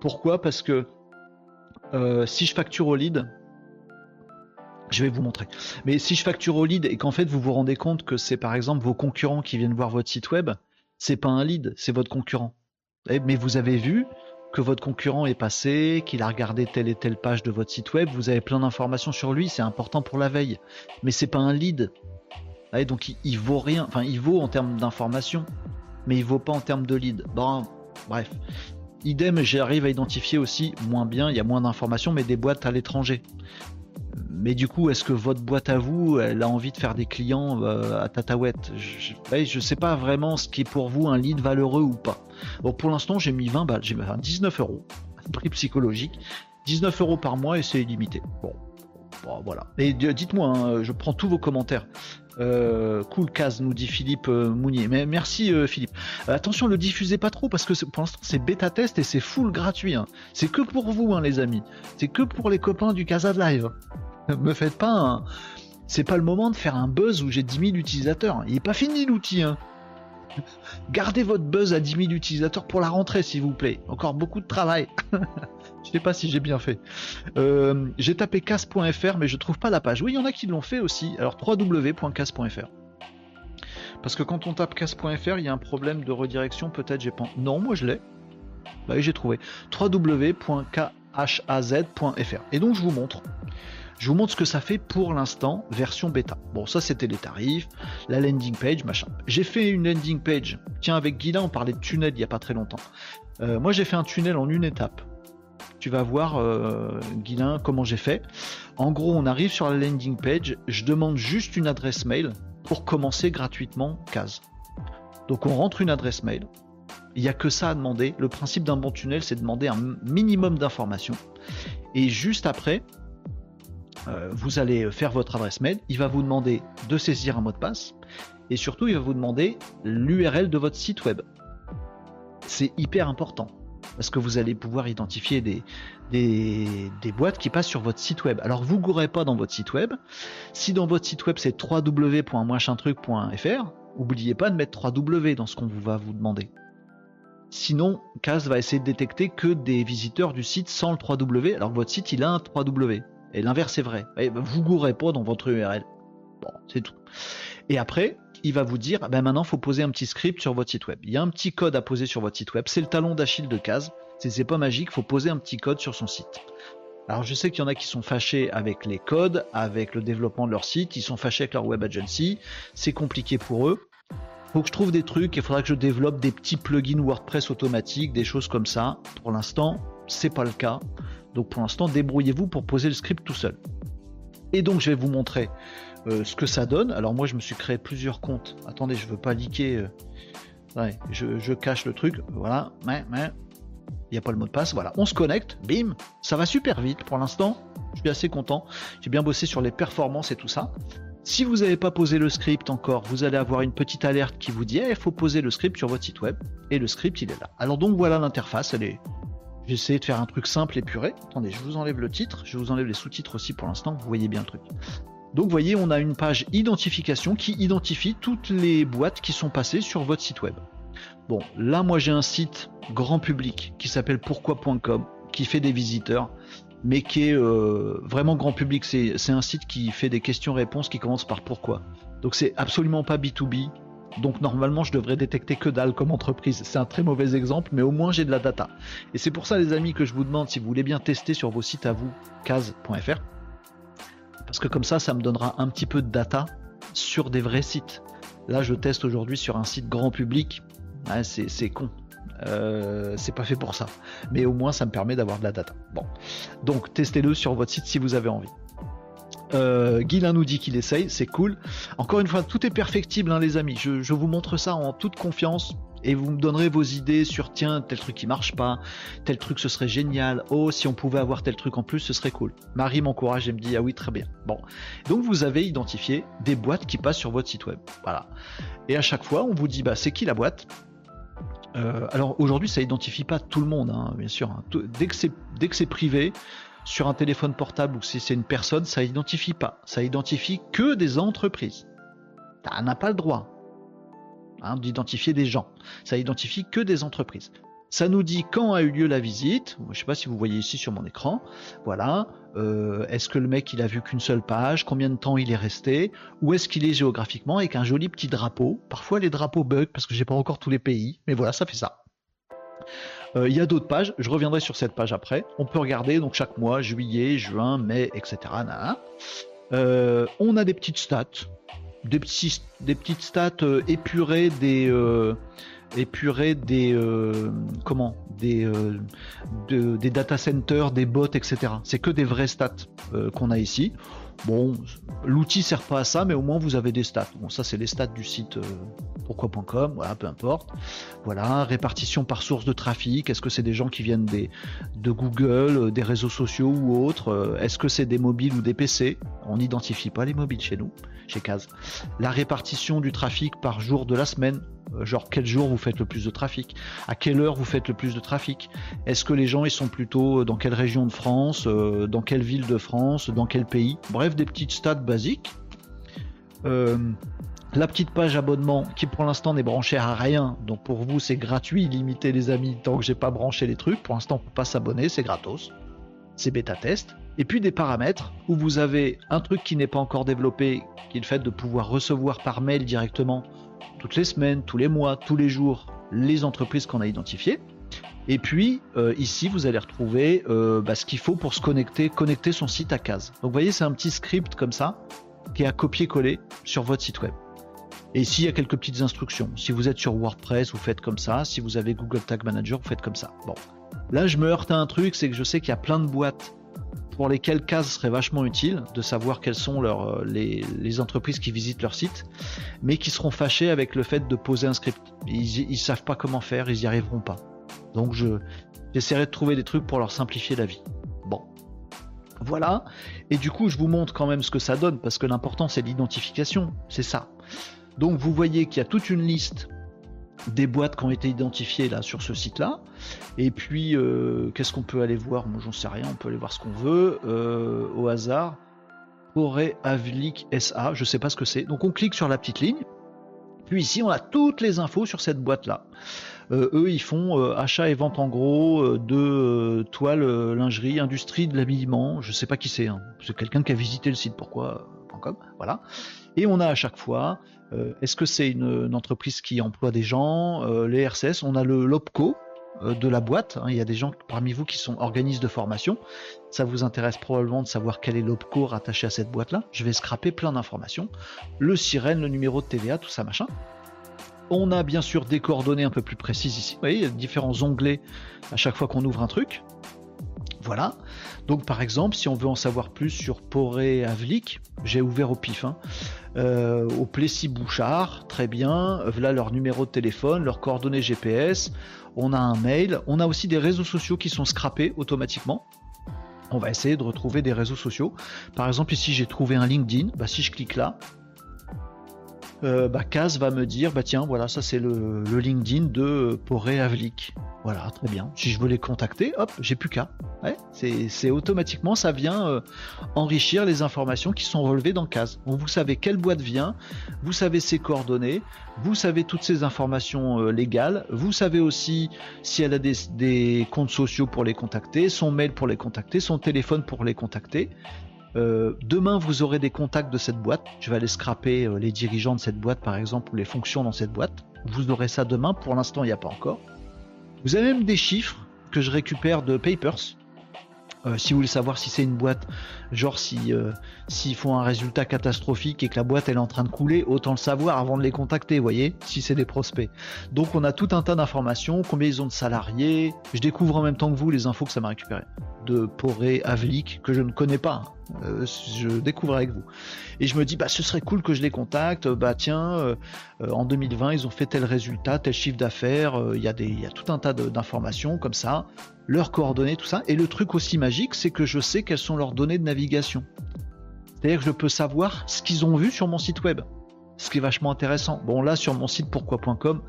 Pourquoi? Parce que si je facture au lead, je vais vous montrer. Mais si je facture au lead et qu'en fait vous vous rendez compte que c'est par exemple vos concurrents qui viennent voir votre site web, c'est pas un lead, c'est votre concurrent. Mais vous avez vu que votre concurrent est passé, qu'il a regardé telle et telle page de votre site web, vous avez plein d'informations sur lui, c'est important pour la veille. Mais c'est pas un lead. Donc il, vaut rien, enfin il vaut en termes d'informations, mais il vaut pas en termes de lead. Bref. Idem, j'arrive à identifier aussi moins bien, il y a moins d'informations, mais des boîtes à l'étranger. Mais du coup, est-ce que votre boîte à vous, elle a envie de faire des clients euh, à Tataouette Je ne sais pas vraiment ce qui est pour vous un lead valeureux ou pas. Pour l'instant, j'ai mis 20 balles, j'ai mis 19 euros, prix psychologique, 19 euros par mois et c'est illimité. Bon, voilà. Et dites-moi, hein, je prends tous vos commentaires. Euh, cool case nous dit Philippe euh, Mounier. Mais merci Philippe. attention, le diffusez pas trop parce que pour l'instant c'est bêta test et c'est full gratuit. Hein. C'est que pour vous, hein, les amis. C'est que pour les copains du Casa de Live. Me faites pas un... C'est pas le moment de faire un buzz où j'ai 10 000 utilisateurs. Il est pas fini l'outil. Hein. Gardez votre buzz à 10 000 utilisateurs pour la rentrée, s'il vous plaît. Encore beaucoup de travail. je sais pas si j'ai bien fait. Euh, j'ai tapé casse.fr, mais je trouve pas la page. Oui, il y en a qui l'ont fait aussi. Alors www.casse.fr. Parce que quand on tape casse.fr, il y a un problème de redirection. Peut-être j'ai pas. Non, moi je l'ai. Bah j'ai trouvé. www.khaz.fr. Et donc je vous montre. Je vous montre ce que ça fait pour l'instant, version bêta. Bon, ça c'était les tarifs, la landing page, machin. J'ai fait une landing page. Tiens, avec Guilla, on parlait de tunnel il n'y a pas très longtemps. Euh, moi, j'ai fait un tunnel en une étape. Tu vas voir, euh, comment j'ai fait. En gros, on arrive sur la landing page. Je demande juste une adresse mail pour commencer gratuitement case. Donc, on rentre une adresse mail. Il n'y a que ça à demander. Le principe d'un bon tunnel, c'est de demander un minimum d'informations. Et juste après, euh, vous allez faire votre adresse mail, il va vous demander de saisir un mot de passe et surtout il va vous demander l'URL de votre site web. C'est hyper important parce que vous allez pouvoir identifier des, boîtes qui passent sur votre site web. Alors vous gourrez pas dans votre site web. Si dans votre site web c'est www.moichintruc.fr, n'oubliez pas de mettre 3W dans ce qu'on va vous demander. Sinon, CAS va essayer de détecter que des visiteurs du site sans le 3W, alors que votre site il a un 3W. Et l'inverse est vrai. Et ben, vous gourrez pas dans votre URL. Bon, c'est tout. Et après, il va vous dire, ben maintenant, il faut poser un petit script sur votre site web. Il y a un petit code à poser sur votre site web. C'est le talon d'Achille de CAS. C'est pas magique, il faut poser un petit code sur son site. Alors je sais qu'il y en a qui sont fâchés avec les codes, avec le développement de leur site, ils sont fâchés avec leur web agency, c'est compliqué pour eux. Faut que je trouve des trucs, il faudra que je développe des petits plugins WordPress automatiques, des choses comme ça. Pour l'instant, c'est pas le cas. Donc pour l'instant, débrouillez-vous pour poser le script tout seul. Et donc je vais vous montrer euh, ce que ça donne. Alors moi je me suis créé plusieurs comptes. Attendez, je veux pas liquer. Euh, je, cache le truc. Voilà. Mais, mais il n'y a pas le mot de passe. Voilà, on se connecte, bim, ça va super vite pour l'instant. Je suis assez content. J'ai bien bossé sur les performances et tout ça. Si vous n'avez pas posé le script encore, vous allez avoir une petite alerte qui vous dit il faut poser le script sur votre site web. Et le script, il est là. Alors donc voilà l'interface, elle est. J'ai essayé de faire un truc simple et puré. Attendez, je vous enlève le titre, je vous enlève les sous-titres aussi pour l'instant, vous voyez bien le truc. Donc vous voyez, on a une page identification qui identifie toutes les boîtes qui sont passées sur votre site web. Bon, là, moi, j'ai un site grand public qui s'appelle pourquoi.com, qui fait des visiteurs, mais qui est euh, vraiment grand public. C'est un site qui fait des questions-réponses qui commencent par pourquoi. Donc, c'est absolument pas B2B. Donc normalement, je devrais détecter que dalle comme entreprise. C'est un très mauvais exemple, mais au moins j'ai de la data. Et c'est pour ça, les amis, que je vous demande si vous voulez bien tester sur vos sites à vous, case.fr. Parce que comme ça, ça me donnera un petit peu de data sur des vrais sites. Là, je teste aujourd'hui sur un site grand public c'est con. Euh, c'est pas fait pour ça. Mais au moins, ça me permet d'avoir de la data. Bon. Donc, testez-le sur votre site si vous avez envie. Euh, nous dit qu'il essaye, c'est cool. Encore une fois, tout est perfectible, hein, les amis. Je, vous montre ça en toute confiance et vous me donnerez vos idées sur tiens, tel truc qui marche pas, tel truc ce serait génial. Oh, si on pouvait avoir tel truc en plus, ce serait cool. Marie m'encourage et me dit ah oui, très bien. Bon, donc vous avez identifié des boîtes qui passent sur votre site web. Voilà. Et à chaque fois, on vous dit bah c'est qui la boîte? Euh, alors aujourd'hui, ça identifie pas tout le monde, hein, bien sûr. Hein. Dès que c'est privé, sur un téléphone portable ou si c'est une personne, ça identifie pas. Ça identifie que des entreprises. Ça n'a pas le droit hein, d'identifier des gens. Ça identifie que des entreprises. Ça nous dit quand a eu lieu la visite. Je ne sais pas si vous voyez ici sur mon écran. Voilà. Euh, est-ce que le mec il a vu qu'une seule page? Combien de temps il est resté? Où est-ce qu'il est géographiquement? Avec un joli petit drapeau. Parfois les drapeaux bug parce que j'ai pas encore tous les pays. Mais voilà, ça fait ça. Euh, il y a d'autres pages. Je reviendrai sur cette page après. On peut regarder donc chaque mois, juillet, juin, mai, etc. Euh, on a des petites stats, des, petites stats épurées des épurer des euh, comment des euh, des data centers, des bots, etc. C'est que des vrais stats euh, qu'on a ici. Bon, l'outil sert pas à ça, mais au moins vous avez des stats. Bon, ça c'est les stats du site pourquoi.com, voilà, peu importe. Voilà, répartition par source de trafic. Est-ce que c'est des gens qui viennent de Google, des réseaux sociaux ou autres Est-ce que c'est des mobiles ou des PC On n'identifie pas les mobiles chez nous, chez Case. La répartition du trafic par jour de la semaine. Euh, genre quel jour vous faites le plus de trafic, à quelle heure vous faites le plus de trafic, est-ce que les gens ils sont plutôt dans quelle région de France, euh, dans quelle ville de France, dans quel pays, bref des petites stats basiques. Euh, la petite page abonnement qui pour l'instant n'est branchée à rien, donc pour vous c'est gratuit, limité les amis, tant que j'ai pas branché les trucs, pour l'instant on peut pas s'abonner, c'est gratos, c'est bêta test. Et puis des paramètres où vous avez un truc qui n'est pas encore développé, qui est le fait de pouvoir recevoir par mail directement toutes les semaines, tous les mois, tous les jours, les entreprises qu'on a identifiées. Et puis euh, ici, vous allez retrouver euh, bah, ce qu'il faut pour se connecter, connecter son site à case. Donc vous voyez, c'est un petit script comme ça qui est à copier-coller sur votre site web. Et ici, il y a quelques petites instructions. Si vous êtes sur WordPress, vous faites comme ça. Si vous avez Google Tag Manager, vous faites comme ça. Bon, là, je me heurte à un truc, c'est que je sais qu'il y a plein de boîtes pour lesquels CAS serait vachement utile de savoir quelles sont leurs, euh, les, entreprises qui visitent leur site, mais qui seront fâchées avec le fait de poser un script. Ils, ne savent pas comment faire, ils y arriveront pas. Donc je j'essaierai de trouver des trucs pour leur simplifier la vie. Bon. Voilà. Et du coup, je vous montre quand même ce que ça donne, parce que l'important c'est l'identification, c'est ça. Donc vous voyez qu'il y a toute une liste des boîtes qui ont été identifiées là sur ce site-là. Et puis, euh, qu'est-ce qu'on peut aller voir? Moi, j'en sais rien. On peut aller voir ce qu'on veut euh, au hasard. Corée Avlik SA, je sais pas ce que c'est. Donc, on clique sur la petite ligne. Puis ici, on a toutes les infos sur cette boîte-là. eux, ils font achat et vente en gros de toiles, lingerie, industrie de l'habillement. Je sais pas qui c'est. Hein. C'est quelqu'un qui a visité le site. Voilà. Et on a à chaque fois. Est-ce que c'est une, entreprise qui emploie des gens Les RCS. On a le LOPCO euh, de la boîte. Hein. Il y a des gens parmi vous qui sont organismes de formation. Ça vous intéresse probablement de savoir quel est l'OPCO rattaché à cette boîte-là. Je vais scraper plein d'informations. Le sirène, le numéro de TVA, tout ça, machin. On a bien sûr des coordonnées un peu plus précises ici. Vous voyez, il y a différents onglets à chaque fois qu'on ouvre un truc. Voilà. Donc par exemple, si on veut en savoir plus sur Poré Avlik, j'ai ouvert au pif, hein, euh, au Plessis Bouchard, très bien. Voilà leur numéro de téléphone, leurs coordonnées GPS. On a un mail. On a aussi des réseaux sociaux qui sont scrappés automatiquement. On va essayer de retrouver des réseaux sociaux. Par exemple, ici j'ai trouvé un LinkedIn. Bah, si je clique là, euh, bah, va me dire bah tiens voilà ça c'est le, LinkedIn de Poré Avlik. Voilà très bien. Si je veux les contacter, hop j'ai plus qu'à. c'est automatiquement ça vient euh, enrichir les informations qui sont relevées dans Kaz. vous savez quelle boîte vient, vous savez ses coordonnées, vous savez toutes ces informations euh, légales, vous savez aussi si elle a des comptes sociaux pour les contacter, son mail pour les contacter, son téléphone pour les contacter. Euh, demain, vous aurez des contacts de cette boîte. Je vais aller scraper euh, les dirigeants de cette boîte, par exemple, ou les fonctions dans cette boîte. Vous aurez ça demain. Pour l'instant, il n'y a pas encore. Vous avez même des chiffres que je récupère de Papers. Euh, si vous voulez savoir si c'est une boîte, genre si s'ils font un résultat catastrophique et que la boîte est en train de couler, autant le savoir avant de les contacter, voyez, si c'est des prospects. Donc on a tout un tas d'informations, combien ils ont de salariés. Je découvre en même temps que vous les infos que ça m'a récupéré de Poré Avlik que je ne connais pas. Euh, je découvre avec vous. Et je me dis, bah, ce serait cool que je les contacte. Bah, tiens, euh, euh, en 2020, ils ont fait tel résultat, tel chiffre d'affaires. Il y, a tout un tas d'informations comme ça, leurs coordonnées, tout ça. Et le truc aussi magique, c'est que je sais quelles sont leurs données de navigation. C'est-à-dire que je peux savoir ce qu'ils ont vu sur mon site web. Ce qui est vachement intéressant. Bon, là, sur mon site pourquoi.com,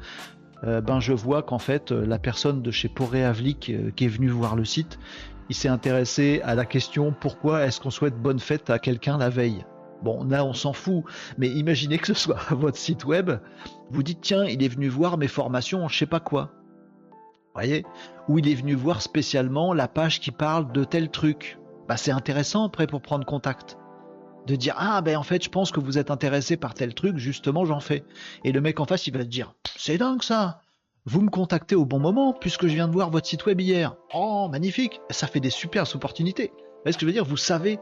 ben je vois qu'en fait la personne de chez Poré Avlik qui est venue voir le site, il s'est intéressé à la question pourquoi est-ce qu'on souhaite bonne fête à quelqu'un la veille? Bon, là, on s'en fout, mais imaginez que ce soit votre site web, vous dites tiens, il est venu voir mes formations en je sais pas quoi. Voyez? Ou il est venu voir spécialement la page qui parle de tel truc. Bah, c'est intéressant après pour prendre contact. De dire ah ben en fait je pense que vous êtes intéressé par tel truc, justement j'en fais. Et le mec en face il va te dire c'est dingue ça vous me contactez au bon moment puisque je viens de voir votre site web hier. Oh, magnifique Ça fait des super opportunités. Vous voyez ce que je veux dire? Vous savez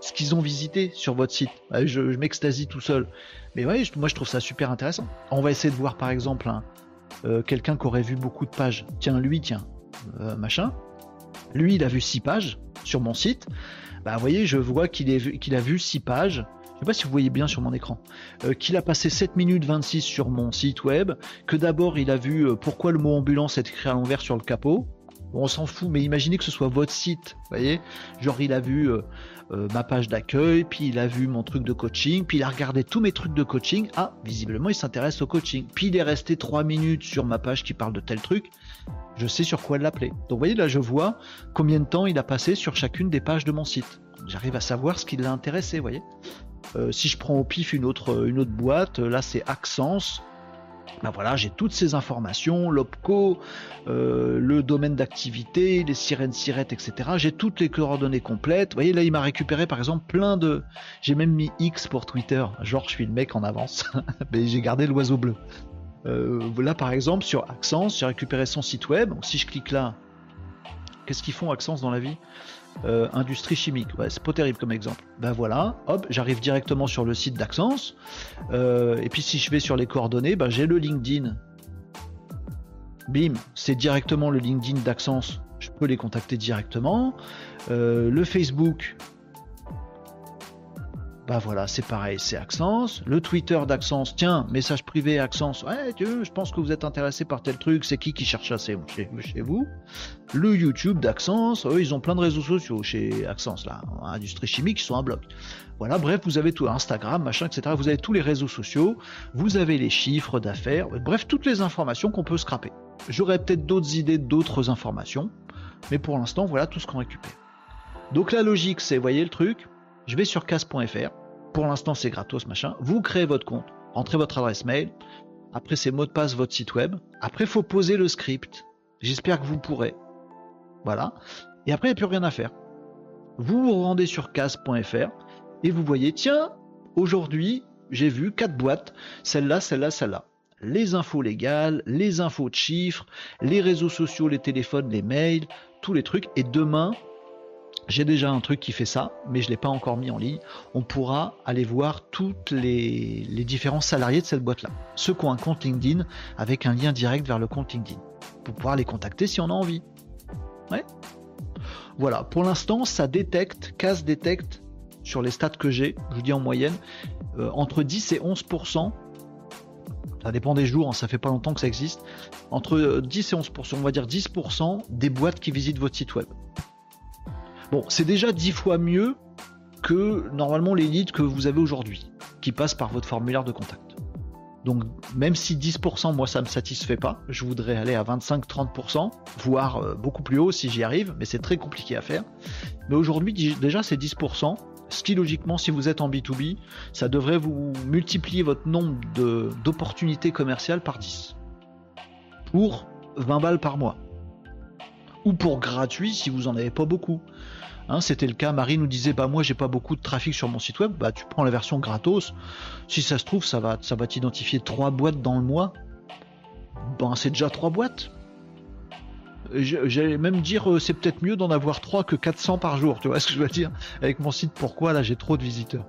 ce qu'ils ont visité sur votre site. Je, m'extasie tout seul. Mais oui, moi je trouve ça super intéressant. On va essayer de voir par exemple euh, quelqu'un qui aurait vu beaucoup de pages. Tiens, lui, tiens, euh, machin. Lui, il a vu 6 pages sur mon site. Bah, vous voyez, je vois qu'il qu'il a vu 6 pages je sais pas si vous voyez bien sur mon écran, euh, qu'il a passé 7 minutes 26 sur mon site web, que d'abord il a vu euh, pourquoi le mot ambulance est écrit à l'envers sur le capot. On s'en fout, mais imaginez que ce soit votre site, vous voyez Genre il a vu euh, ma page d'accueil, puis il a vu mon truc de coaching, puis il a regardé tous mes trucs de coaching. Ah, visiblement il s'intéresse au coaching. Puis il est resté 3 minutes sur ma page qui parle de tel truc. Je sais sur quoi l'appeler. Donc vous voyez là, je vois combien de temps il a passé sur chacune des pages de mon site. J'arrive à savoir ce qui l'a intéressé, vous voyez euh, si je prends au pif une autre, une autre boîte, là c'est Accence. Ben voilà, j'ai toutes ces informations, l'OPCO, euh, le domaine d'activité, les sirènes sirettes, etc. J'ai toutes les coordonnées complètes. Vous voyez, là, il m'a récupéré par exemple plein de. J'ai même mis X pour Twitter. Genre, je suis le mec en avance. Mais j'ai gardé l'oiseau bleu. Euh, là, par exemple, sur Accence, j'ai récupéré son site web. Donc, si je clique là, qu'est-ce qu'ils font Accence dans la vie? Euh, industrie chimique. c'est pas terrible comme exemple. Ben voilà, hop, j'arrive directement sur le site d'Axence. Euh, et puis si je vais sur les coordonnées, ben j'ai le LinkedIn. Bim, c'est directement le LinkedIn d'Axence. Je peux les contacter directement. Euh, le Facebook, bah voilà, c'est pareil, c'est Accence. Le Twitter d'Accence, tiens, message privé Accence, ouais, je pense que vous êtes intéressé par tel truc, c'est qui qui cherche ça chez, chez vous Le YouTube d'Accence, eux, ils ont plein de réseaux sociaux chez Accence, là, industrie chimique, ils sont un bloc. Voilà, bref, vous avez tout, Instagram, machin, etc. Vous avez tous les réseaux sociaux, vous avez les chiffres d'affaires, bref, toutes les informations qu'on peut scraper. J'aurais peut-être d'autres idées, d'autres informations, mais pour l'instant, voilà tout ce qu'on récupère. Donc la logique, c'est, voyez le truc, je vais sur casse.fr. Pour l'instant, c'est gratos, machin. Vous créez votre compte, rentrez votre adresse mail. Après, c'est mot de passe votre site web. Après, il faut poser le script. J'espère que vous pourrez. Voilà. Et après, il n'y a plus rien à faire. Vous vous rendez sur cas.fr et vous voyez, tiens, aujourd'hui, j'ai vu quatre boîtes, celle-là, celle-là, celle-là. Les infos légales, les infos de chiffres, les réseaux sociaux, les téléphones, les mails, tous les trucs. Et demain, j'ai déjà un truc qui fait ça, mais je ne l'ai pas encore mis en ligne. On pourra aller voir tous les, différents salariés de cette boîte-là. Ceux qui ont un compte LinkedIn avec un lien direct vers le compte LinkedIn. Pour pouvoir les contacter si on a envie. Ouais. Voilà, pour l'instant, ça détecte, casse détecte sur les stats que j'ai, je vous dis en moyenne, euh, entre 10 et 11%. Ça dépend des jours, hein, ça fait pas longtemps que ça existe. Entre 10 euh, et 11%, on va dire 10% des boîtes qui visitent votre site web. Bon, c'est déjà 10 fois mieux que normalement les leads que vous avez aujourd'hui, qui passent par votre formulaire de contact. Donc même si 10% moi ça me satisfait pas, je voudrais aller à 25-30%, voire euh, beaucoup plus haut si j'y arrive, mais c'est très compliqué à faire. Mais aujourd'hui déjà c'est 10%, ce qui logiquement si vous êtes en B2B, ça devrait vous multiplier votre nombre d'opportunités commerciales par 10. Pour 20 balles par mois. Ou pour gratuit si vous en avez pas beaucoup. Hein, c'était le cas, Marie nous disait bah moi j'ai pas beaucoup de trafic sur mon site web, bah tu prends la version gratos. Si ça se trouve, ça va, ça va t'identifier trois boîtes dans le mois. Ben c'est déjà trois boîtes. J'allais même dire euh, c'est peut-être mieux d'en avoir trois que 400 par jour, tu vois ce que je veux dire? Avec mon site, pourquoi? Là j'ai trop de visiteurs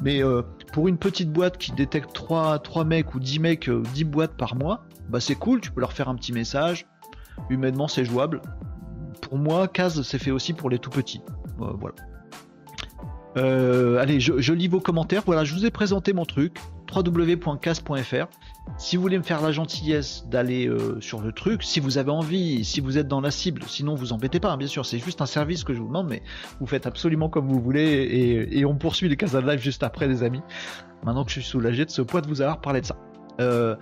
Mais euh, pour une petite boîte qui détecte 3, 3 mecs ou 10 mecs, 10 euh, boîtes par mois, bah c'est cool, tu peux leur faire un petit message. Humainement c'est jouable. Pour moi, Case c'est fait aussi pour les tout petits. Euh, voilà. Euh, allez, je, lis vos commentaires. Voilà, je vous ai présenté mon truc www.cas.fr. Si vous voulez me faire la gentillesse d'aller euh, sur le truc, si vous avez envie, si vous êtes dans la cible, sinon vous embêtez pas, hein, bien sûr, c'est juste un service que je vous demande, mais vous faites absolument comme vous voulez et, on poursuit les Casa Live juste après, les amis. Maintenant que je suis soulagé de ce point de vous avoir parlé de ça. Euh,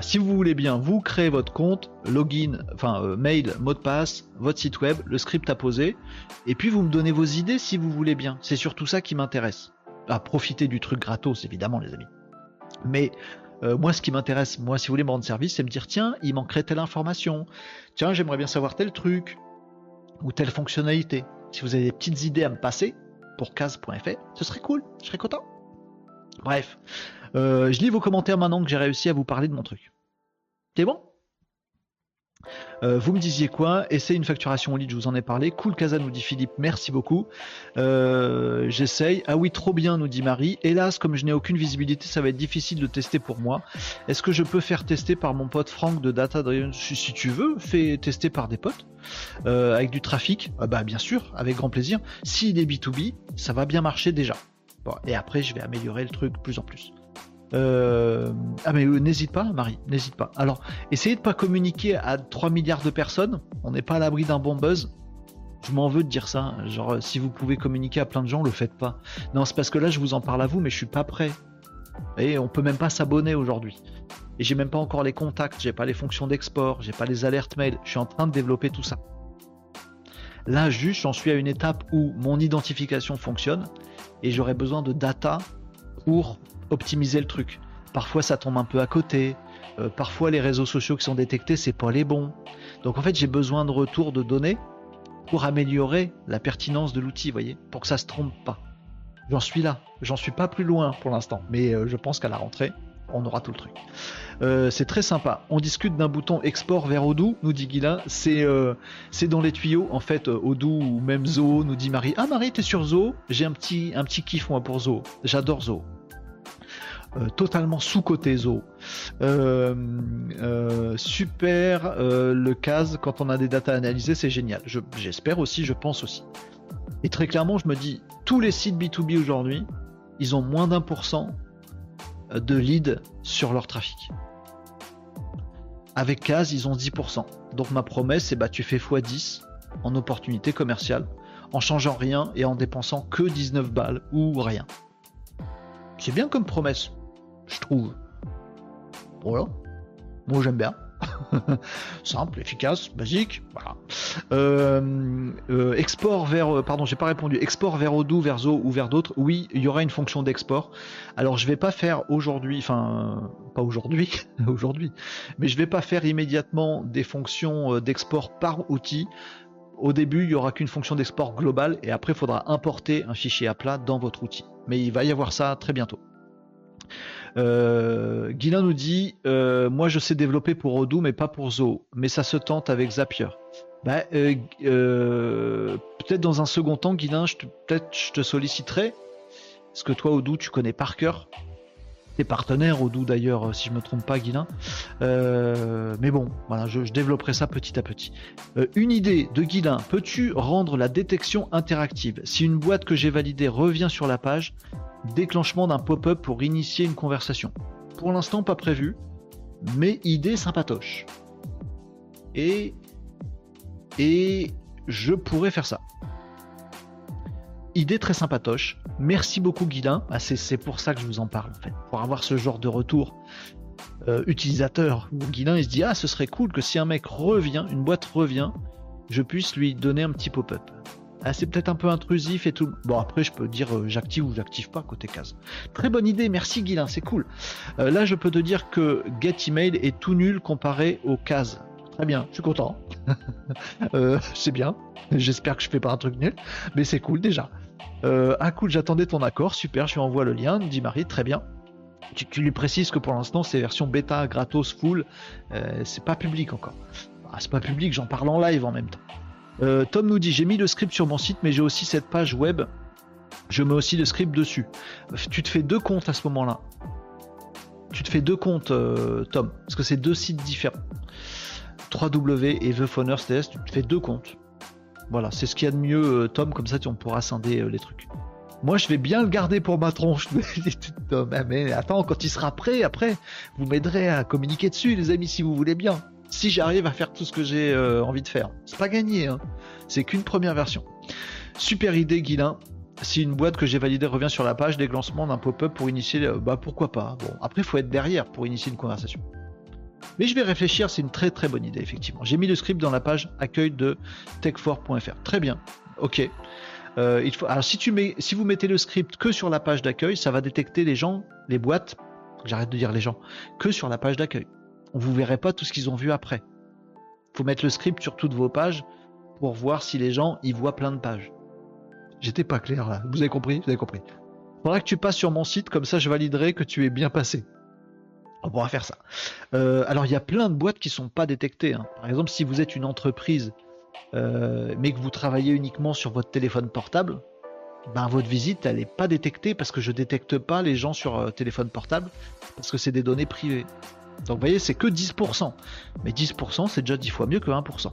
si vous voulez bien, vous créez votre compte, login, enfin euh, mail, mot de passe, votre site web, le script à poser, et puis vous me donnez vos idées si vous voulez bien. C'est surtout ça qui m'intéresse. À profiter du truc gratos, évidemment, les amis. Mais euh, moi, ce qui m'intéresse, moi, si vous voulez me rendre service, c'est me dire tiens, il manquerait telle information. Tiens, j'aimerais bien savoir tel truc ou telle fonctionnalité. Si vous avez des petites idées à me passer pour case.fr, ce serait cool. Je serais content. Bref, euh, je lis vos commentaires maintenant que j'ai réussi à vous parler de mon truc. C'est bon? Euh, vous me disiez quoi? Essaye une facturation au lead, je vous en ai parlé. Cool Casa nous dit Philippe, merci beaucoup. Euh, j'essaye. Ah oui, trop bien, nous dit Marie. Hélas, comme je n'ai aucune visibilité, ça va être difficile de tester pour moi. Est-ce que je peux faire tester par mon pote Franck de Data Driven? Si, tu veux, fais tester par des potes. avec du trafic, ah bah bien sûr, avec grand plaisir. S'il est B2B, ça va bien marcher déjà. et après, je vais améliorer le truc plus en plus. Euh, ah mais euh, n'hésite pas, Marie, n'hésite pas. Alors, essayez de pas communiquer à 3 milliards de personnes. On n'est pas à l'abri d'un bon buzz. Je m'en veux de dire ça. Genre, euh, si vous pouvez communiquer à plein de gens, le faites pas. Non, c'est parce que là, je vous en parle à vous, mais je suis pas prêt. Et on peut même pas s'abonner aujourd'hui. Et j'ai même pas encore les contacts, j'ai pas les fonctions d'export, j'ai pas les alertes mail. Je suis en train de développer tout ça. Là, juste, j'en suis à une étape où mon identification fonctionne et j'aurai besoin de data pour optimiser le truc. Parfois ça tombe un peu à côté, euh, parfois les réseaux sociaux qui sont détectés c'est pas les bons. Donc en fait j'ai besoin de retour de données pour améliorer la pertinence de l'outil, voyez, pour que ça se trompe pas. J'en suis là, j'en suis pas plus loin pour l'instant, mais euh, je pense qu'à la rentrée on aura tout le truc. Euh, c'est très sympa. On discute d'un bouton export vers Odoo, nous dit Guilain. C'est c'est dans les tuyaux. En fait, Odoo ou même Zoho, nous dit Marie. Ah Marie, t'es sur Zoho J'ai un petit, un petit kiff moi pour Zoho. J'adore Zoho. Euh, totalement sous-côté Zo. Euh, euh, super le CAS quand on a des datas analysées, c'est génial. J'espère aussi, je pense aussi. Et très clairement, je me dis, tous les sites B2B aujourd'hui, ils ont moins d'un pour cent de leads sur leur trafic. Avec CAS, ils ont 10%. Donc ma promesse, c'est bah tu fais x10 en opportunité commerciale, en changeant rien et en dépensant que 19 balles ou rien. C'est bien comme promesse je trouve. Voilà. Moi j'aime bien. Simple, efficace, basique. Voilà. Euh, euh, export vers, pardon, j'ai pas répondu. Export vers Odoo, vers Zo ou vers d'autres. Oui, il y aura une fonction d'export. Alors je vais pas faire aujourd'hui, enfin pas aujourd'hui, aujourd'hui, mais je vais pas faire immédiatement des fonctions d'export par outil. Au début, il y aura qu'une fonction d'export globale et après, il faudra importer un fichier à plat dans votre outil. Mais il va y avoir ça très bientôt. Euh, nous dit euh, Moi je sais développer pour Odoo mais pas pour Zoho, mais ça se tente avec Zapier. Bah, euh, euh, peut-être dans un second temps, Guilin, peut-être je te solliciterai. Parce que toi, Odoo, tu connais par cœur. Tes partenaires, Odoo d'ailleurs, si je me trompe pas, Guilin. mais bon, voilà, je, développerai ça petit à petit. une idée de Guilin peux-tu rendre la détection interactive? Si une boîte que j'ai validée revient sur la page, déclenchement d'un pop-up pour initier une conversation. Pour l'instant, pas prévu, mais idée sympatoche. Et, et je pourrais faire ça. Idée très sympatoche. Merci beaucoup, Guilin. Ah, c'est pour ça que je vous en parle, en fait. Pour avoir ce genre de retour euh, utilisateur. Où Guilin, il se dit Ah, ce serait cool que si un mec revient, une boîte revient, je puisse lui donner un petit pop-up. Ah, c'est peut-être un peu intrusif et tout. Bon, après, je peux dire euh, j'active ou j'active pas côté case. Très bonne idée, merci Guilin, c'est cool. Euh, là, je peux te dire que Get Email est tout nul comparé aux cases. Très bien, je suis content. euh, c'est bien. J'espère que je fais pas un truc nul, mais c'est cool déjà. Ah cool, j'attendais ton accord, super, je lui envoie le lien, dit Marie, très bien. Tu, lui précises que pour l'instant c'est version bêta, gratos, full, c'est pas public encore. Ah, c'est pas public, j'en parle en live en même temps. Euh, Tom nous dit j'ai mis le script sur mon site, mais j'ai aussi cette page web. Je mets aussi le script dessus. Tu te fais deux comptes à ce moment-là. Tu te fais deux comptes, euh, Tom, parce que c'est deux sites différents. 3W et The tu te fais deux comptes. Voilà, c'est ce qu'il y a de mieux, euh, Tom, comme ça on pourra scinder les trucs. Moi, je vais bien le garder pour ma tronche. mais attends, quand il sera prêt, après, vous m'aiderez à communiquer dessus, les amis, si vous voulez bien si j'arrive à faire tout ce que j'ai euh, envie de faire. C'est pas gagné, hein. c'est qu'une première version. Super idée, Guilin. Si une boîte que j'ai validée revient sur la page, lancements d'un pop-up pour initier, bah pourquoi pas. Bon, après, il faut être derrière pour initier une conversation. Mais je vais réfléchir, c'est une très très bonne idée, effectivement. J'ai mis le script dans la page accueil de tech4.fr. Très bien, ok. Euh, il faut... Alors si, tu mets... si vous mettez le script que sur la page d'accueil, ça va détecter les gens, les boîtes, j'arrête de dire les gens, que sur la page d'accueil vous verrez pas tout ce qu'ils ont vu après. Faut mettre le script sur toutes vos pages pour voir si les gens y voient plein de pages. J'étais pas clair là. Vous avez compris? Vous avez compris. Faudra que tu passes sur mon site, comme ça je validerai que tu es bien passé. On pourra faire ça. Euh, alors il y a plein de boîtes qui sont pas détectées. Hein. Par exemple, si vous êtes une entreprise, euh, mais que vous travaillez uniquement sur votre téléphone portable, ben votre visite elle n'est pas détectée parce que je détecte pas les gens sur euh, téléphone portable parce que c'est des données privées. Donc vous voyez, c'est que 10%. Mais 10%, c'est déjà 10 fois mieux que 1%.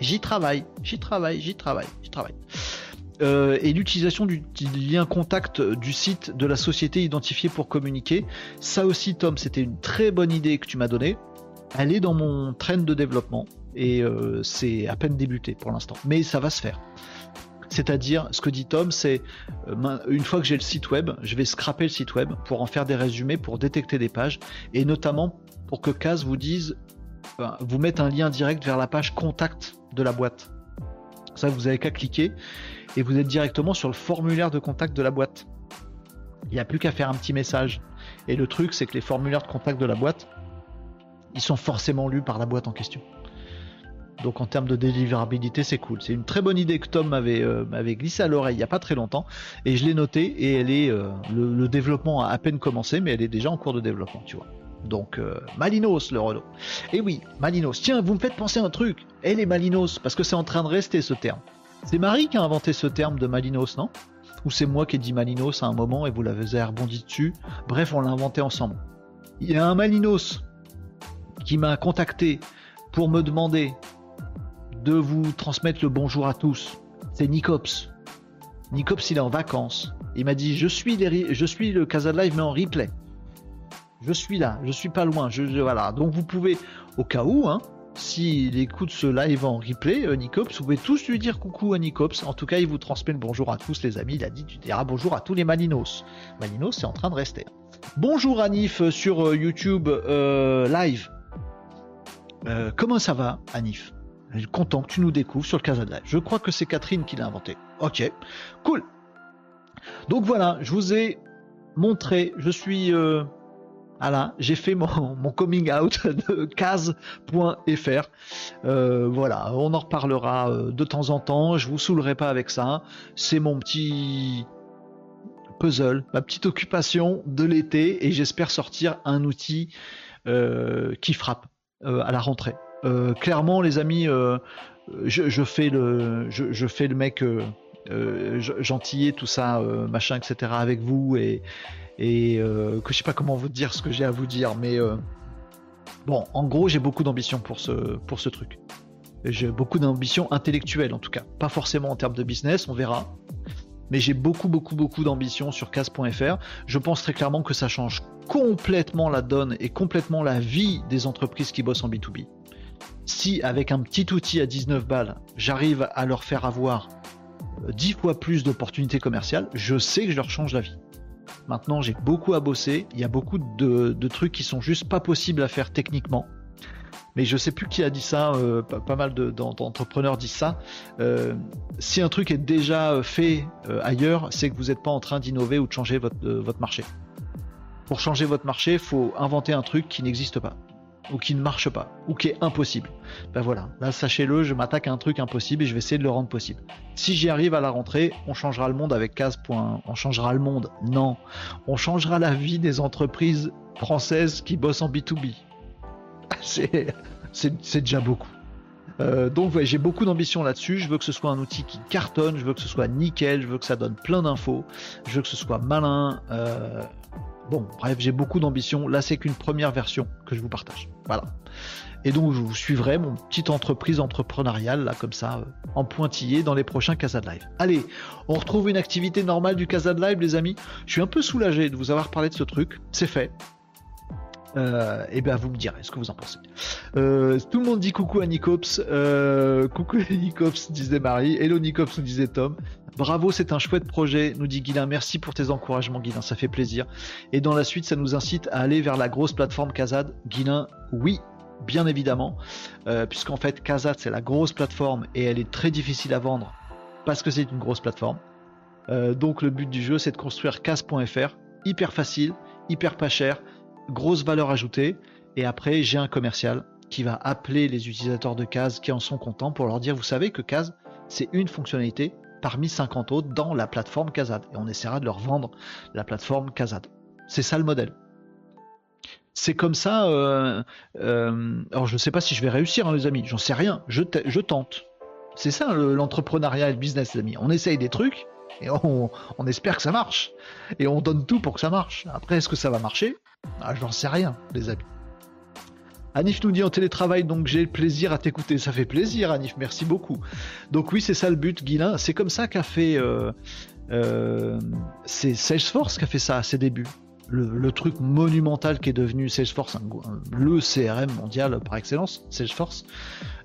J'y travaille, j'y travaille, j'y travaille, j'y travaille. Euh, et l'utilisation du, lien contact du site de la société identifiée pour communiquer. Ça aussi, Tom, c'était une très bonne idée que tu m'as donnée. Elle est dans mon train de développement et euh, c'est à peine débuté pour l'instant. Mais ça va se faire. C'est-à-dire, ce que dit Tom, c'est euh, une fois que j'ai le site web, je vais scraper le site web pour en faire des résumés, pour détecter des pages, et notamment pour que CAS vous dise, vous mette un lien direct vers la page contact de la boîte. Ça, vous avez qu'à cliquer et vous êtes directement sur le formulaire de contact de la boîte. Il n'y a plus qu'à faire un petit message. Et le truc, c'est que les formulaires de contact de la boîte, ils sont forcément lus par la boîte en question. Donc en termes de délivrabilité, c'est cool. C'est une très bonne idée que Tom m'avait euh, glissé à l'oreille il n'y a pas très longtemps. Et je l'ai noté et elle est euh, le, développement a à peine commencé, mais elle est déjà en cours de développement, tu vois. Donc euh, Malinos le Renault. Et oui, Malinos. Tiens, vous me faites penser à un truc. Elle est Malinos, parce que c'est en train de rester ce terme. C'est Marie qui a inventé ce terme de Malinos, non? Ou c'est moi qui ai dit Malinos à un moment et vous l'avez rebondi dessus? Bref, on l'a inventé ensemble. Il y a un Malinos qui m'a contacté pour me demander de vous transmettre le bonjour à tous. C'est Nicops. Nicops, il est en vacances. Il m'a dit Je suis, le Casa Live, mais en replay. Je suis là, je suis pas loin. Je, voilà. Donc vous pouvez, au cas où, hein, s'il écoute ce live en replay, euh, Nicops, vous pouvez tous lui dire coucou à Nicops. En tout cas, il vous transmet le bonjour à tous, les amis. Il a dit Tu diras bonjour à tous les Malinos. Malinos, c'est en train de rester. Bonjour Anif sur euh, YouTube euh, live. Euh, comment ça va, Anif content que tu nous découvres sur le Casa de Live. Je crois que c'est Catherine qui l'a inventé. Ok, cool. Donc voilà, je vous ai montré, je suis... Euh, voilà, j'ai fait mon, mon, coming out de case.fr. Euh, voilà, on en reparlera euh, de temps en temps. Je vous saoulerai pas avec ça. C'est mon petit puzzle, ma petite occupation de l'été et j'espère sortir un outil euh, qui frappe à la rentrée. Clairement, les amis, je, fais le, je, fais le mec gentillet, tout ça, machin, etc. avec vous et, euh, que je sais pas comment vous dire ce que j'ai à vous dire, mais euh, bon, en gros, j'ai beaucoup d'ambition pour ce, pour ce truc. J'ai beaucoup d'ambition intellectuelle en tout cas, pas forcément en termes de business, on verra. Mais j'ai beaucoup, beaucoup, beaucoup d'ambition sur case.fr. Je pense très clairement que ça change complètement la donne et complètement la vie des entreprises qui bossent en B2B. Si avec un petit outil à 19 balles, j'arrive à leur faire avoir 10 fois plus d'opportunités commerciales, je sais que je leur change la vie. Maintenant, j'ai beaucoup à bosser. Il y a beaucoup de, trucs qui sont juste pas possibles à faire techniquement. Mais je sais plus qui a dit ça. Euh, pas, mal d'entrepreneurs disent ça. Euh, si un truc est déjà fait euh, ailleurs, c'est que vous n'êtes pas en train d'innover ou de changer votre marché. Pour changer votre marché, il faut inventer un truc qui n'existe pas ou qui ne marche pas, ou qui est impossible. Ben voilà, là sachez-le, je m'attaque à un truc impossible et je vais essayer de le rendre possible. Si j'y arrive à la rentrée, on changera le monde avec 15 points. On changera le monde Non. On changera la vie des entreprises françaises qui bossent en B2B. C'est déjà beaucoup. Euh, donc j'ai beaucoup d'ambition là-dessus. Je veux que ce soit un outil qui cartonne, je veux que ce soit nickel, je veux que ça donne plein d'infos, je veux que ce soit malin. Euh, Bon, bref, j'ai beaucoup d'ambition. Là, c'est qu'une première version que je vous partage. Voilà. Et donc, je vous suivrai mon petite entreprise entrepreneuriale, là, comme ça, euh, en pointillé dans les prochains Casa de Live. Allez, on retrouve une activité normale du Casa de Live, les amis. Je suis un peu soulagé de vous avoir parlé de ce truc. C'est fait. Euh, et bien vous me direz ce que vous en pensez. Euh, tout le monde dit coucou à Nicops. Euh, coucou à Nicops, disait Marie. Hello Nicops, disait Tom. Bravo, c'est un chouette projet, nous dit Guilin. Merci pour tes encouragements, Guilin, ça fait plaisir. Et dans la suite, ça nous incite à aller vers la grosse plateforme Kazad. Guilin, oui, bien évidemment, euh, puisqu'en fait, Kazad, c'est la grosse plateforme et elle est très difficile à vendre parce que c'est une grosse plateforme. Euh, donc, le but du jeu, c'est de construire Kaz.fr, hyper facile, hyper pas cher, grosse valeur ajoutée. Et après, j'ai un commercial qui va appeler les utilisateurs de Kaz qui en sont contents pour leur dire Vous savez que Kaz, c'est une fonctionnalité parmi 50 autres dans la plateforme Kazad. Et on essaiera de leur vendre la plateforme Kazad. C'est ça le modèle. C'est comme ça. Euh, euh, alors je ne sais pas si je vais réussir, hein, les amis. J'en sais rien. Je, tente. C'est ça l'entrepreneuriat et le business, les amis. On essaye des trucs et on, espère que ça marche. Et on donne tout pour que ça marche. Après, est-ce que ça va marcher? Ah, Je n'en sais rien, les amis. Anif nous dit en télétravail, donc j'ai le plaisir à t'écouter. Ça fait plaisir, Anif, merci beaucoup. Donc oui, c'est ça le but, Guilin. C'est comme ça qu'a fait... Euh, euh, c'est Salesforce qui a fait ça à ses débuts. Le, truc monumental qui est devenu Salesforce, le CRM mondial par excellence, Salesforce.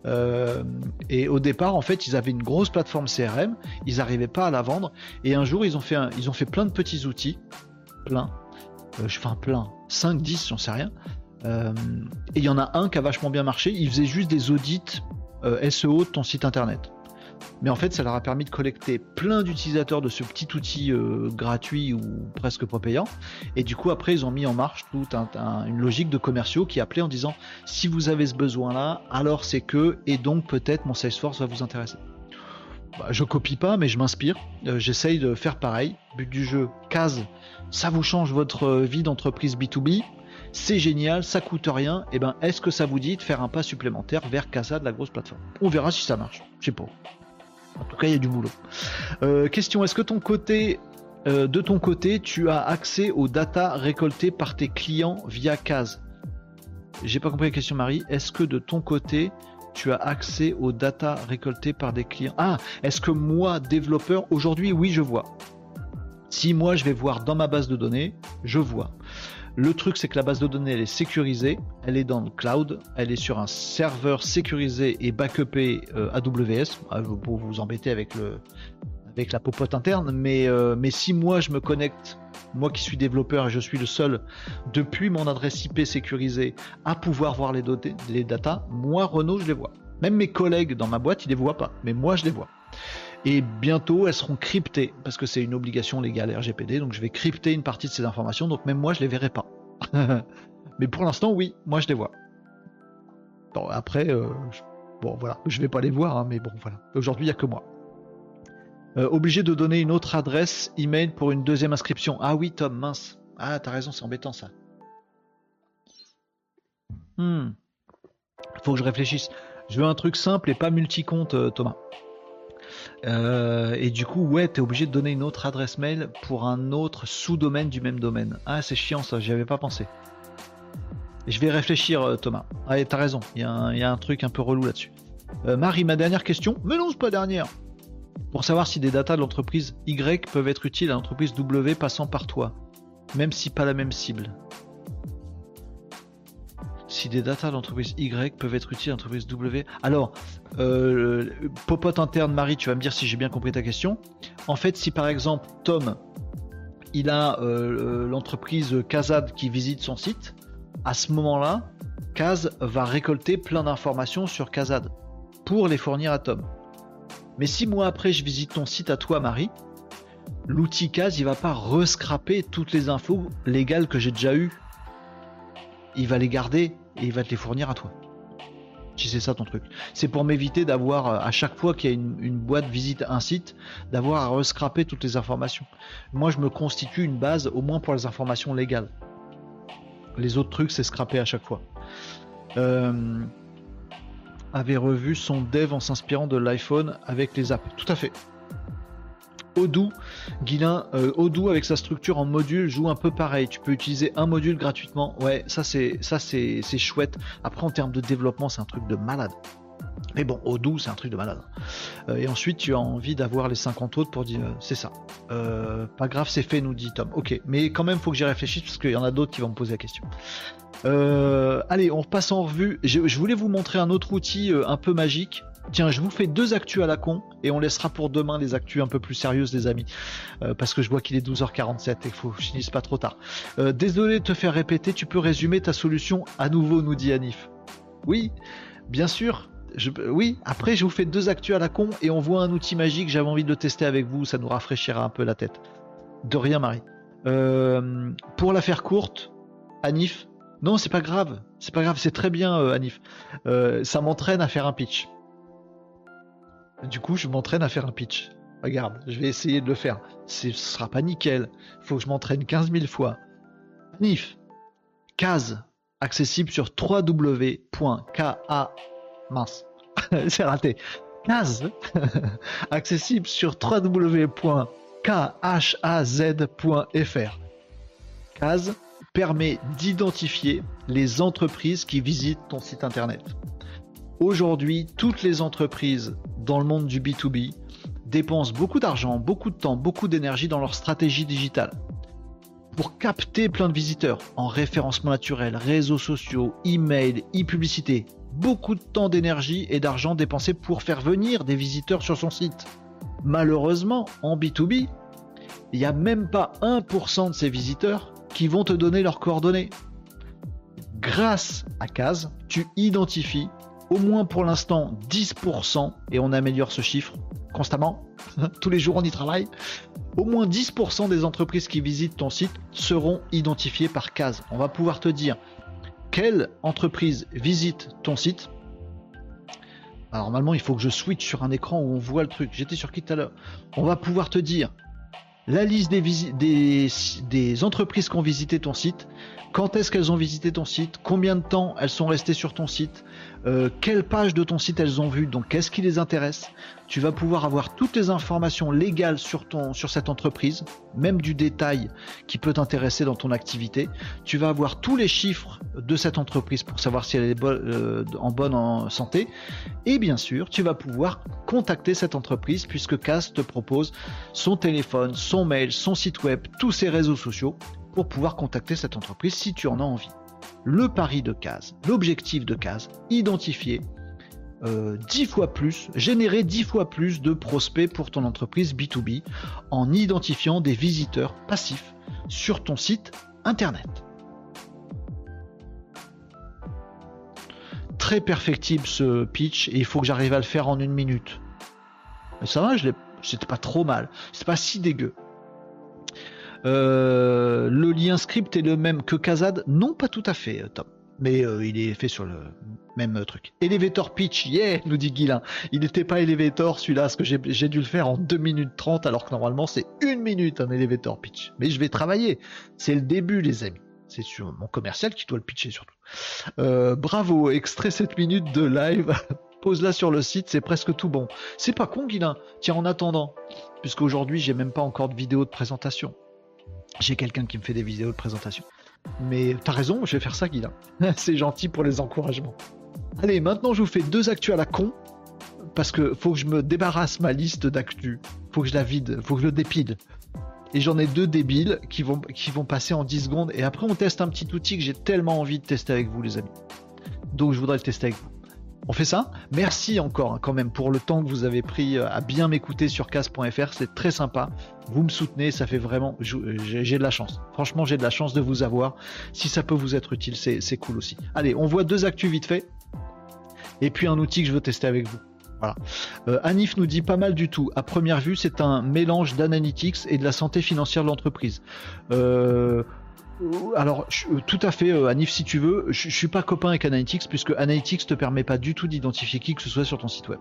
Euh, et au départ, en fait, ils avaient une grosse plateforme CRM, ils n'arrivaient pas à la vendre. Et un jour, ils ont fait, ils ont fait plein de petits outils, plein, enfin plein, 5, 10, j'en sais rien, euh, et il y en a un qui a vachement bien marché. Il faisait juste des audits euh, SEO de ton site internet. Mais en fait, ça leur a permis de collecter plein d'utilisateurs de ce petit outil euh, gratuit ou presque pas payant. Et du coup, après, ils ont mis en marche toute une logique de commerciaux qui appelait en disant si vous avez ce besoin-là, alors c'est que, et donc peut-être mon Salesforce va vous intéresser. Bah, je copie pas, mais je m'inspire. J'essaye de faire pareil. But du jeu, case, ça vous change votre vie d'entreprise B2B c'est génial, ça coûte rien, et eh ben est-ce que ça vous dit de faire un pas supplémentaire vers Casa de la grosse plateforme? On verra si ça marche, je sais pas. En tout cas, il y a du boulot. Euh, question, est-ce que ton côté, euh, de ton côté, tu as accès aux data récoltées par tes clients via Cas J'ai pas compris la question Marie. Est-ce que de ton côté, tu as accès aux data récoltées par des clients? Ah, est-ce que moi, développeur, aujourd'hui, oui, je vois. Si moi, je vais voir dans ma base de données, je vois. Le truc, c'est que la base de données, est sécurisée, elle est dans le cloud, elle est sur un serveur sécurisé et backupé euh, AWS, ah, pour vous embêter avec, le, avec la popote interne, mais, euh, mais si moi je me connecte moi qui suis développeur et je suis le seul depuis mon adresse IP sécurisée à pouvoir voir les, les datas, moi Renault je les vois. Même mes collègues dans ma boîte ils les voient pas, mais moi je les vois. Et bientôt elles seront cryptées parce que c'est une obligation légale RGPD, donc je vais crypter une partie de ces informations, donc même moi je les verrai pas. mais pour l'instant oui, moi je les vois. Bon après, euh, bon voilà, je vais pas les voir, hein, mais bon voilà. Aujourd'hui il y a que moi. Euh, obligé de donner une autre adresse email pour une deuxième inscription. Ah oui, Tom, mince. Ah, t'as raison, c'est embêtant ça. Hmm. Faut que je réfléchisse. Je veux un truc simple et pas multi-compte, euh, Thomas. Euh, et du coup, ouais, t'es obligé de donner une autre adresse mail pour un autre sous-domaine du même domaine. Ah, c'est chiant ça, j'y avais pas pensé. Je vais réfléchir, Thomas. Ah, t'as raison, il y, a un truc un peu relou là-dessus. Marie, ma dernière question. Mais non, c'est pas dernière pour savoir si des datas de l'entreprise Y peuvent être utiles à l'entreprise W passant par toi, même si pas la même cible. Si des datas de l'entreprise Y peuvent être utiles à l'entreprise W. Alors, euh, popote interne, Marie, tu vas me dire si j'ai bien compris ta question. En fait, si par exemple Tom, il a euh, l'entreprise Kazad qui visite son site, à ce moment-là, Kaz va récolter plein d'informations sur Kazad pour les fournir à Tom. Mais six mois après, je visite ton site à toi, Marie. L'outil CAS, il va pas rescraper toutes les infos légales que j'ai déjà eues. Il va les garder et il va te les fournir à toi. Si c'est ça ton truc. C'est pour m'éviter d'avoir, à chaque fois qu'il y a une, boîte visite un site, d'avoir à rescraper toutes les informations. Moi, je me constitue une base au moins pour les informations légales. Les autres trucs, c'est scraper à chaque fois. Euh, avait revu son dev en s'inspirant de l'iPhone avec les apps. Tout à fait. Odoo, Guilin, euh, Odoo avec sa structure en module joue un peu pareil. Tu peux utiliser un module gratuitement. Ouais, ça c'est ça c'est chouette. Après en termes de développement, c'est un truc de malade. Mais bon, Odoo, c'est un truc de malade. Euh, et ensuite, tu as envie d'avoir les 50 autres pour dire euh, c'est ça. pas grave, c'est fait, nous dit Tom. Ok, mais quand même, faut que j'y réfléchisse parce qu'il y en a d'autres qui vont me poser la question. Euh, allez, on passe en revue. Je, voulais vous montrer un autre outil euh, un peu magique. Tiens, je vous fais deux actus à la con et on laissera pour demain les actus un peu plus sérieuses, les amis. Euh, parce que je vois qu'il est 12h47 et qu'il faut que je finisse pas trop tard. désolé de te faire répéter, tu peux résumer ta solution à nouveau, nous dit Anif. Oui, bien sûr. oui, après je vous fais deux actus à la con et on voit un outil magique, j'avais envie de le tester avec vous, ça nous rafraîchira un peu la tête. De rien Marie. pour la faire courte, Anif, non, c'est pas grave. C'est pas grave, c'est très bien, euh, Anif. Euh, ça m'entraîne à faire un pitch. Du coup, je m'entraîne à faire un pitch. Regarde, je vais essayer de le faire. Ce sera pas nickel. Faut que je m'entraîne 15 000 fois. Anif, case accessible sur www.ka mince, c'est raté. Case accessible sur www.khaz.fr. Case permet d'identifier les entreprises qui visitent ton site internet. Aujourd'hui, toutes les entreprises dans le monde du B2B dépensent beaucoup d'argent, beaucoup de temps, beaucoup d'énergie dans leur stratégie digitale. Pour capter plein de visiteurs en référencement naturel, réseaux sociaux, email, e-publicité, beaucoup de temps, d'énergie et d'argent dépensés pour faire venir des visiteurs sur son site. Malheureusement, en B2B, il n'y a même pas 1% de ces visiteurs qui vont te donner leurs coordonnées. Grâce à CASE, tu identifies au moins pour l'instant 10%, et on améliore ce chiffre constamment, tous les jours on y travaille, au moins 10% des entreprises qui visitent ton site seront identifiées par CASE. On va pouvoir te dire quelle entreprise visite ton site. Normalement il faut que je switch sur un écran où on voit le truc. J'étais sur qui tout à l'heure? On va pouvoir te dire la liste des, des, entreprises qui ont visité ton site, quand est-ce qu'elles ont visité ton site, combien de temps elles sont restées sur ton site, euh, quelle page de ton site elles ont vu, donc qu'est-ce qui les intéresse? Tu vas pouvoir avoir toutes les informations légales sur, ton, sur cette entreprise, même du détail qui peut t'intéresser dans ton activité. Tu vas avoir tous les chiffres de cette entreprise pour savoir si elle est euh, en bonne santé. Et bien sûr, tu vas pouvoir contacter cette entreprise puisque CAS te propose son téléphone, son mail, son site web, tous ses réseaux sociaux pour pouvoir contacter cette entreprise si tu en as envie le pari de case, l'objectif de case, identifier euh, 10 fois plus, générer 10 fois plus de prospects pour ton entreprise B2B en identifiant des visiteurs passifs sur ton site internet. Très perfectible ce pitch et il faut que j'arrive à le faire en une minute. Mais ça va, je c'était pas trop mal. C'est pas si dégueu. Euh, le lien script est le même que Kazad Non, pas tout à fait, euh, Tom. Mais euh, il est fait sur le même truc. Elevator pitch, yeah, nous dit Guilin. Il n'était pas elevator celui-là, parce que j'ai dû le faire en 2 minutes 30, alors que normalement c'est 1 minute un elevator pitch. Mais je vais travailler. C'est le début, les amis. C'est sur mon commercial qui doit le pitcher surtout. bravo, extrait 7 minutes de live. Pose-la sur le site, c'est presque tout bon. C'est pas con, Guilin. Tiens, en attendant, puisqu'aujourd'hui j'ai même pas encore de vidéo de présentation. J'ai quelqu'un qui me fait des vidéos de présentation. Mais t'as raison, je vais faire ça, Guy. C'est gentil pour les encouragements. Allez, maintenant je vous fais deux actus à la con. Parce que faut que je me débarrasse ma liste d'actus. Faut que je la vide, faut que je le dépile. Et j'en ai deux débiles qui vont, qui vont passer en 10 secondes. Et après, on teste un petit outil que j'ai tellement envie de tester avec vous, les amis. Donc, je voudrais le tester avec vous. On fait ça Merci encore hein, quand même pour le temps que vous avez pris euh, à bien m'écouter sur casse.fr, c'est très sympa. Vous me soutenez, ça fait vraiment... J'ai de la chance. Franchement, j'ai de la chance de vous avoir. Si ça peut vous être utile, c'est cool aussi. Allez, on voit deux actus vite fait. Et puis un outil que je veux tester avec vous. Voilà. Euh, Anif nous dit pas mal du tout. À première vue, c'est un mélange d'analytics et de la santé financière de l'entreprise. Euh, alors, euh, tout à fait, euh, Anif, si tu veux, je, suis pas copain avec Analytics puisque Analytics te permet pas du tout d'identifier qui que ce soit sur ton site web.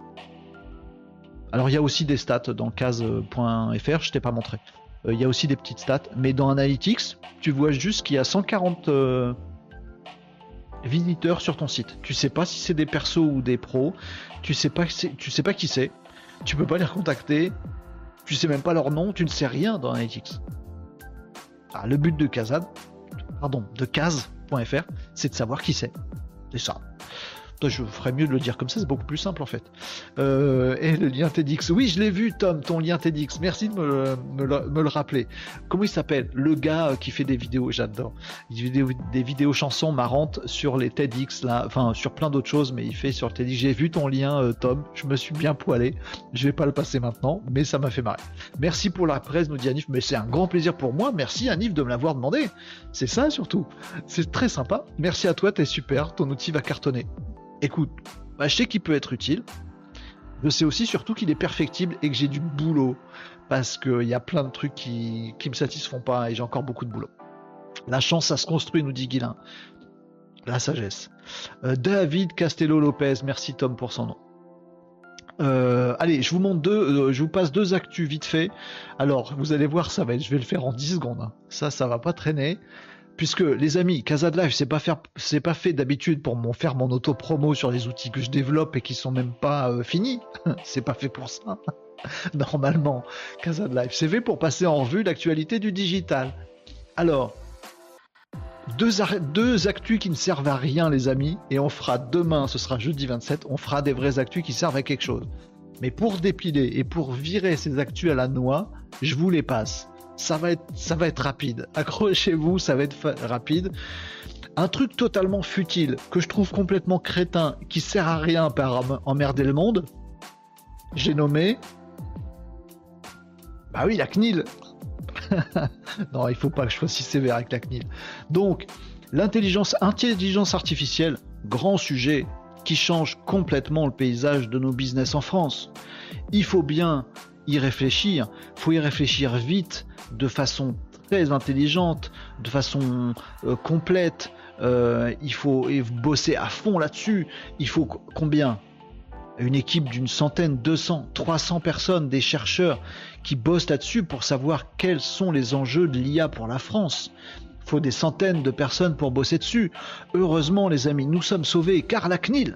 Alors, il y a aussi des stats dans case.fr, je t'ai pas montré. Euh, il y a aussi des petites stats, mais dans Analytics, tu vois juste qu'il y a 140 visiteurs sur ton site. Tu sais pas si c'est des persos ou des pros, tu sais pas, sais pas qui c'est, tu peux pas les recontacter, tu sais même pas leur nom, tu ne sais rien dans Analytics. Ah, le but de Kazad, pardon, de Kaz.fr, c'est de savoir qui c'est. C'est ça je ferais mieux de le dire comme ça, c'est beaucoup plus simple en fait. Euh, et le lien TEDx, oui, je l'ai vu, Tom, ton lien TEDx. Merci de me le, rappeler. Comment il s'appelle? Le gars euh, qui fait des vidéos, j'adore. Des vidéos, chansons marrantes sur les TEDx, là, enfin sur plein d'autres choses, mais il fait sur le TEDx. J'ai vu ton lien, euh, Tom. Je me suis bien poilé. Je vais pas le passer maintenant, mais ça m'a fait marrer. Merci pour la presse, nous dit Anif. Mais c'est un grand plaisir pour moi. Merci Anif de me l'avoir demandé. C'est ça surtout. C'est très sympa. Merci à toi, t'es super. Ton outil va cartonner écoute, bah, je sais qu'il peut être utile. Je sais aussi surtout qu'il est perfectible et que j'ai du boulot. Parce qu'il y a plein de trucs qui, qui me satisfont pas et j'ai encore beaucoup de boulot. La chance, ça se construit, nous dit Guilin. La sagesse. Euh, David Castello Lopez, merci Tom pour son nom. Euh, allez, je vous montre deux, euh, je vous passe deux actus vite fait. Alors, vous allez voir, ça va je vais le faire en 10 secondes. Hein. Ça, ça va pas traîner puisque les amis, Casa de Live, c'est pas c'est pas fait d'habitude pour mon, faire mon auto promo sur les outils que je développe et qui sont même pas euh, finis. c'est pas fait pour ça. Normalement, Casa de Live, c'est fait pour passer en revue l'actualité du digital. Alors, deux, deux actus qui ne servent à rien, les amis, et on fera demain, ce sera jeudi 27, on fera des vrais actus qui servent à quelque chose. Mais pour dépiler et pour virer ces actus à la noix, je vous les passe ça va être, ça va être rapide. Accrochez-vous, ça va être rapide. Un truc totalement futile, que je trouve complètement crétin, qui sert à rien par emmerder le monde, j'ai nommé. Bah oui, la CNIL. non, il faut pas que je sois si sévère avec la CNIL. Donc, l'intelligence, intelligence artificielle, grand sujet qui change complètement le paysage de nos business en France. Il faut bien y réfléchir, faut y réfléchir vite, de façon très intelligente, de façon euh, complète. Euh, il faut bosser à fond là-dessus. Il faut combien? Une équipe d'une centaine, 200, 300 personnes, des chercheurs qui bossent là-dessus pour savoir quels sont les enjeux de l'IA pour la France. Il faut des centaines de personnes pour bosser dessus. Heureusement, les amis, nous sommes sauvés car la CNIL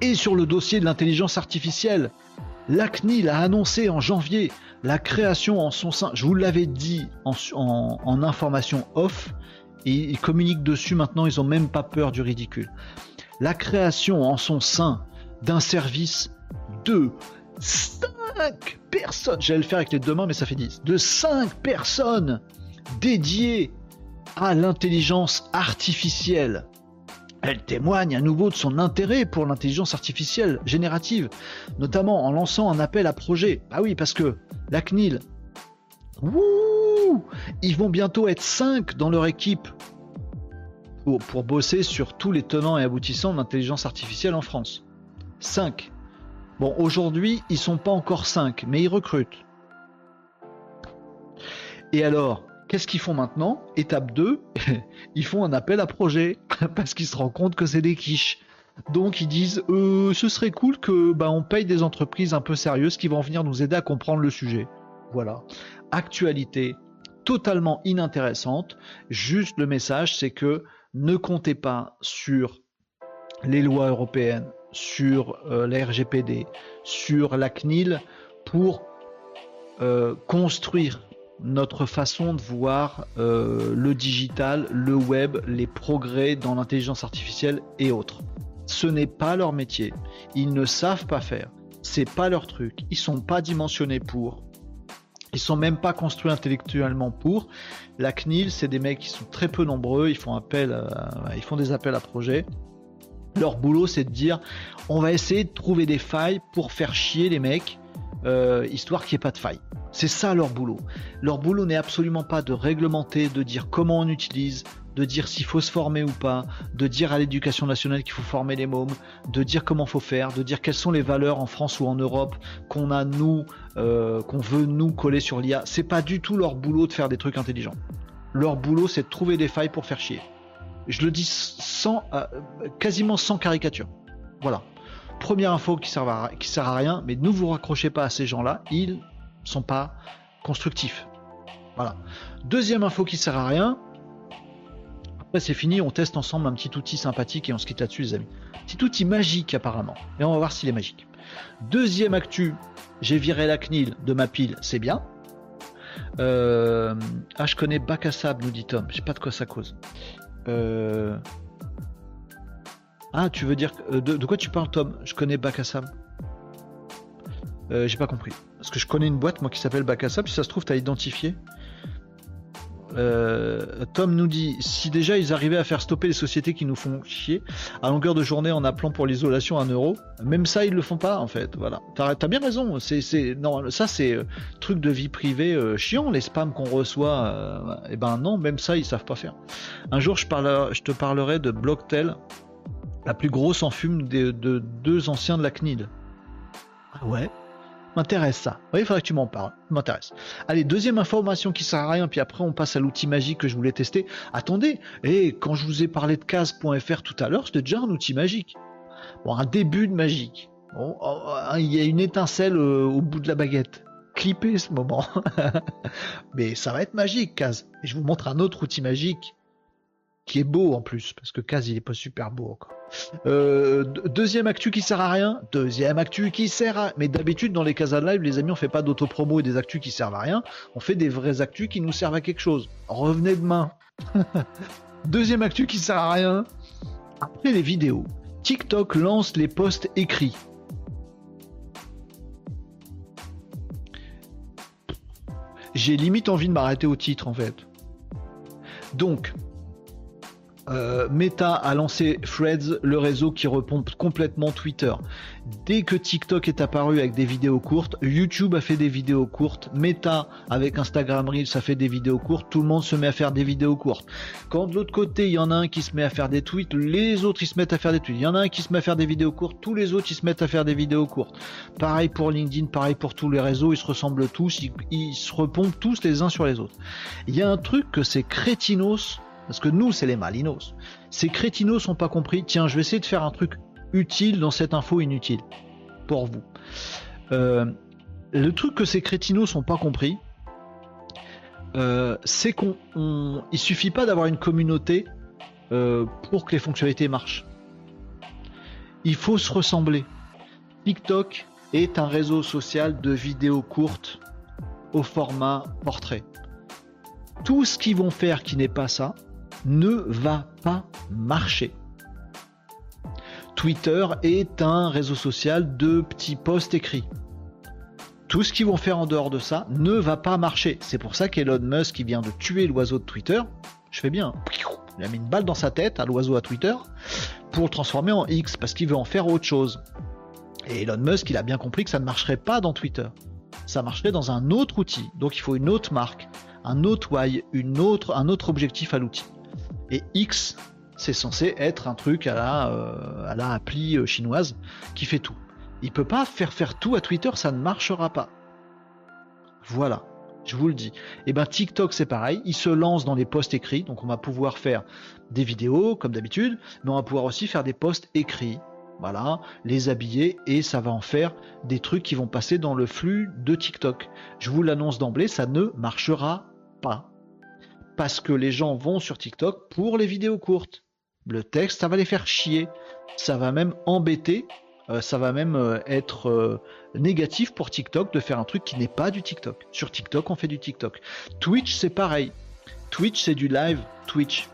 est sur le dossier de l'intelligence artificielle. La CNIL a annoncé en janvier la création en son sein, je vous l'avais dit en, information off, et ils communiquent dessus maintenant, ils n'ont même pas peur du ridicule. La création en son sein d'un service de 5 personnes, j'allais le faire avec les deux mains, mais ça fait 10, de 5 personnes dédiées à l'intelligence artificielle elle témoigne à nouveau de son intérêt pour l'intelligence artificielle générative, notamment en lançant un appel à projet. Ah oui, parce que la CNIL, fou. Ils vont bientôt être 5 dans leur équipe pour, bosser sur tous les tenants et aboutissants de l'intelligence artificielle en France. 5. Bon, aujourd'hui, ils sont pas encore 5, mais ils recrutent. Et alors, qu'est-ce qu'ils font maintenant? Étape 2, ils font un appel à projet parce qu'ils se rendent compte que c'est des quiches. Donc ils disent euh, ce serait cool que bah, on paye des entreprises un peu sérieuses qui vont venir nous aider à comprendre le sujet. Voilà. Actualité totalement inintéressante. Juste le message, c'est que ne comptez pas sur les lois européennes, sur euh, la RGPD, sur la CNIL pour euh, construire notre façon de voir euh, le digital, le web, les progrès dans l'intelligence artificielle et autres. Ce n'est pas leur métier. Ils ne savent pas faire. C'est pas leur truc. Ils sont pas dimensionnés pour. Ils sont même pas construits intellectuellement pour. La CNIL, c'est des mecs qui sont très peu nombreux. Ils font appel, ils font des appels à projets. Leur boulot, c'est de dire, on va essayer de trouver des failles pour faire chier les mecs, euh, histoire qu'il n'y ait pas de failles. C'est ça leur boulot. Leur boulot n'est absolument pas de réglementer, de dire comment on utilise, de dire s'il faut se former ou pas, de dire à l'éducation nationale qu'il faut former les mômes, de dire comment faut faire, de dire quelles sont les valeurs en France ou en Europe qu'on a nous, euh, qu'on veut nous coller sur l'IA. C'est pas du tout leur boulot de faire des trucs intelligents. Leur boulot, c'est de trouver des failles pour faire chier. Je le dis sans, euh, quasiment sans caricature. Voilà. Première info qui sert à, sert à rien, mais ne vous raccrochez pas à ces gens-là. Ils sont pas constructifs. Voilà. Deuxième info qui sert à rien. Après c'est fini, on teste ensemble un petit outil sympathique et on se quitte là-dessus les amis. Petit outil magique apparemment. Et on va voir s'il est magique. Deuxième actu, j'ai viré la CNIL de ma pile, c'est bien. Euh, ah je connais Bac à nous dit Tom. Je sais pas de quoi ça cause. Euh, ah, tu veux dire euh, de, quoi tu parles, Tom? Je connais à sable. J'ai pas compris. Parce que je connais une boîte, moi, qui s'appelle sable. Si ça se trouve, t'as identifié. Euh, Tom nous dit si déjà ils arrivaient à faire stopper les sociétés qui nous font chier à longueur de journée en appelant pour l'isolation un euro, même ça ils le font pas en fait. Voilà, t'as as bien raison. Non ça c'est euh, truc de vie privée euh, chiant les spams qu'on reçoit. et eh ben non, même ça ils savent pas faire. Un jour je, je te parlerai de Blocktel, la plus grosse en fume de, de deux anciens de la CNIL. Ah ouais? M'intéresse ça. Oui, il faudrait que tu m'en parles. M'intéresse. Allez, deuxième information qui sert à rien, puis après on passe à l'outil magique que je voulais tester. Attendez, et eh, quand je vous ai parlé de case.fr tout à l'heure, c'était déjà un outil magique. Bon, un début de magique. Bon, oh, oh, il y a une étincelle euh, au bout de la baguette. Clippez ce moment. Mais ça va être magique, case. Et je vous montre un autre outil magique qui est beau en plus, parce que Kaz il est pas super beau encore. Euh, deuxième actu qui sert à rien, deuxième actu qui sert à... Mais d'habitude dans les Casa Live, les amis, on fait pas d'autopromo et des actus qui servent à rien, on fait des vrais actus qui nous servent à quelque chose. Revenez demain. deuxième actu qui sert à rien, après les vidéos, TikTok lance les posts écrits. J'ai limite envie de m'arrêter au titre en fait. Donc, euh, Meta a lancé Threads, le réseau qui répond complètement Twitter. Dès que TikTok est apparu avec des vidéos courtes, YouTube a fait des vidéos courtes, Meta avec Instagram Reels a fait des vidéos courtes, tout le monde se met à faire des vidéos courtes. Quand de l'autre côté, il y en a un qui se met à faire des tweets, les autres ils se mettent à faire des tweets. Il y en a un qui se met à faire des vidéos courtes, tous les autres ils se mettent à faire des vidéos courtes. Pareil pour LinkedIn, pareil pour tous les réseaux, ils se ressemblent tous, ils, ils se repompent tous les uns sur les autres. Il y a un truc que c'est crétinos parce que nous, c'est les malinos. Ces crétinos sont pas compris. Tiens, je vais essayer de faire un truc utile dans cette info inutile. Pour vous. Euh, le truc que ces crétinos sont pas compris, euh, c'est qu'on il suffit pas d'avoir une communauté euh, pour que les fonctionnalités marchent. Il faut se ressembler. TikTok est un réseau social de vidéos courtes au format portrait. Tout ce qu'ils vont faire qui n'est pas ça, ne va pas marcher. Twitter est un réseau social de petits posts écrits. Tout ce qu'ils vont faire en dehors de ça ne va pas marcher. C'est pour ça qu'Elon Musk qui vient de tuer l'oiseau de Twitter, je fais bien, il a mis une balle dans sa tête à l'oiseau à Twitter pour le transformer en X parce qu'il veut en faire autre chose. Et Elon Musk, il a bien compris que ça ne marcherait pas dans Twitter. Ça marcherait dans un autre outil. Donc il faut une autre marque un autre why, une autre, un autre objectif à l'outil. Et X, c'est censé être un truc à la, euh, appli euh, chinoise qui fait tout. Il peut pas faire faire tout à Twitter, ça ne marchera pas. Voilà, je vous le dis. Et eh ben TikTok c'est pareil, il se lance dans les posts écrits, donc on va pouvoir faire des vidéos comme d'habitude, mais on va pouvoir aussi faire des posts écrits. Voilà, les habiller et ça va en faire des trucs qui vont passer dans le flux de TikTok. Je vous l'annonce d'emblée, ça ne marchera pas. Parce que les gens vont sur TikTok pour les vidéos courtes. Le texte, ça va les faire chier. Ça va même embêter euh, ça va même euh, être euh, négatif pour TikTok de faire un truc qui n'est pas du TikTok. Sur TikTok, on fait du TikTok. Twitch, c'est pareil. Twitch, c'est du live Twitch.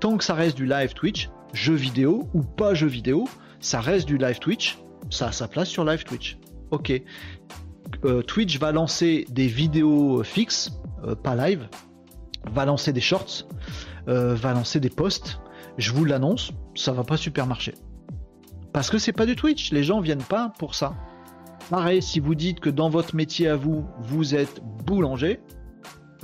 Tant que ça reste du live Twitch, jeu vidéo ou pas jeu vidéo, ça reste du live Twitch. Ça a sa place sur live Twitch. Ok. Twitch va lancer des vidéos fixes, pas live, va lancer des shorts, va lancer des posts. Je vous l'annonce, ça va pas super marcher. Parce que c'est pas du Twitch, les gens viennent pas pour ça. Pareil, si vous dites que dans votre métier à vous, vous êtes boulanger,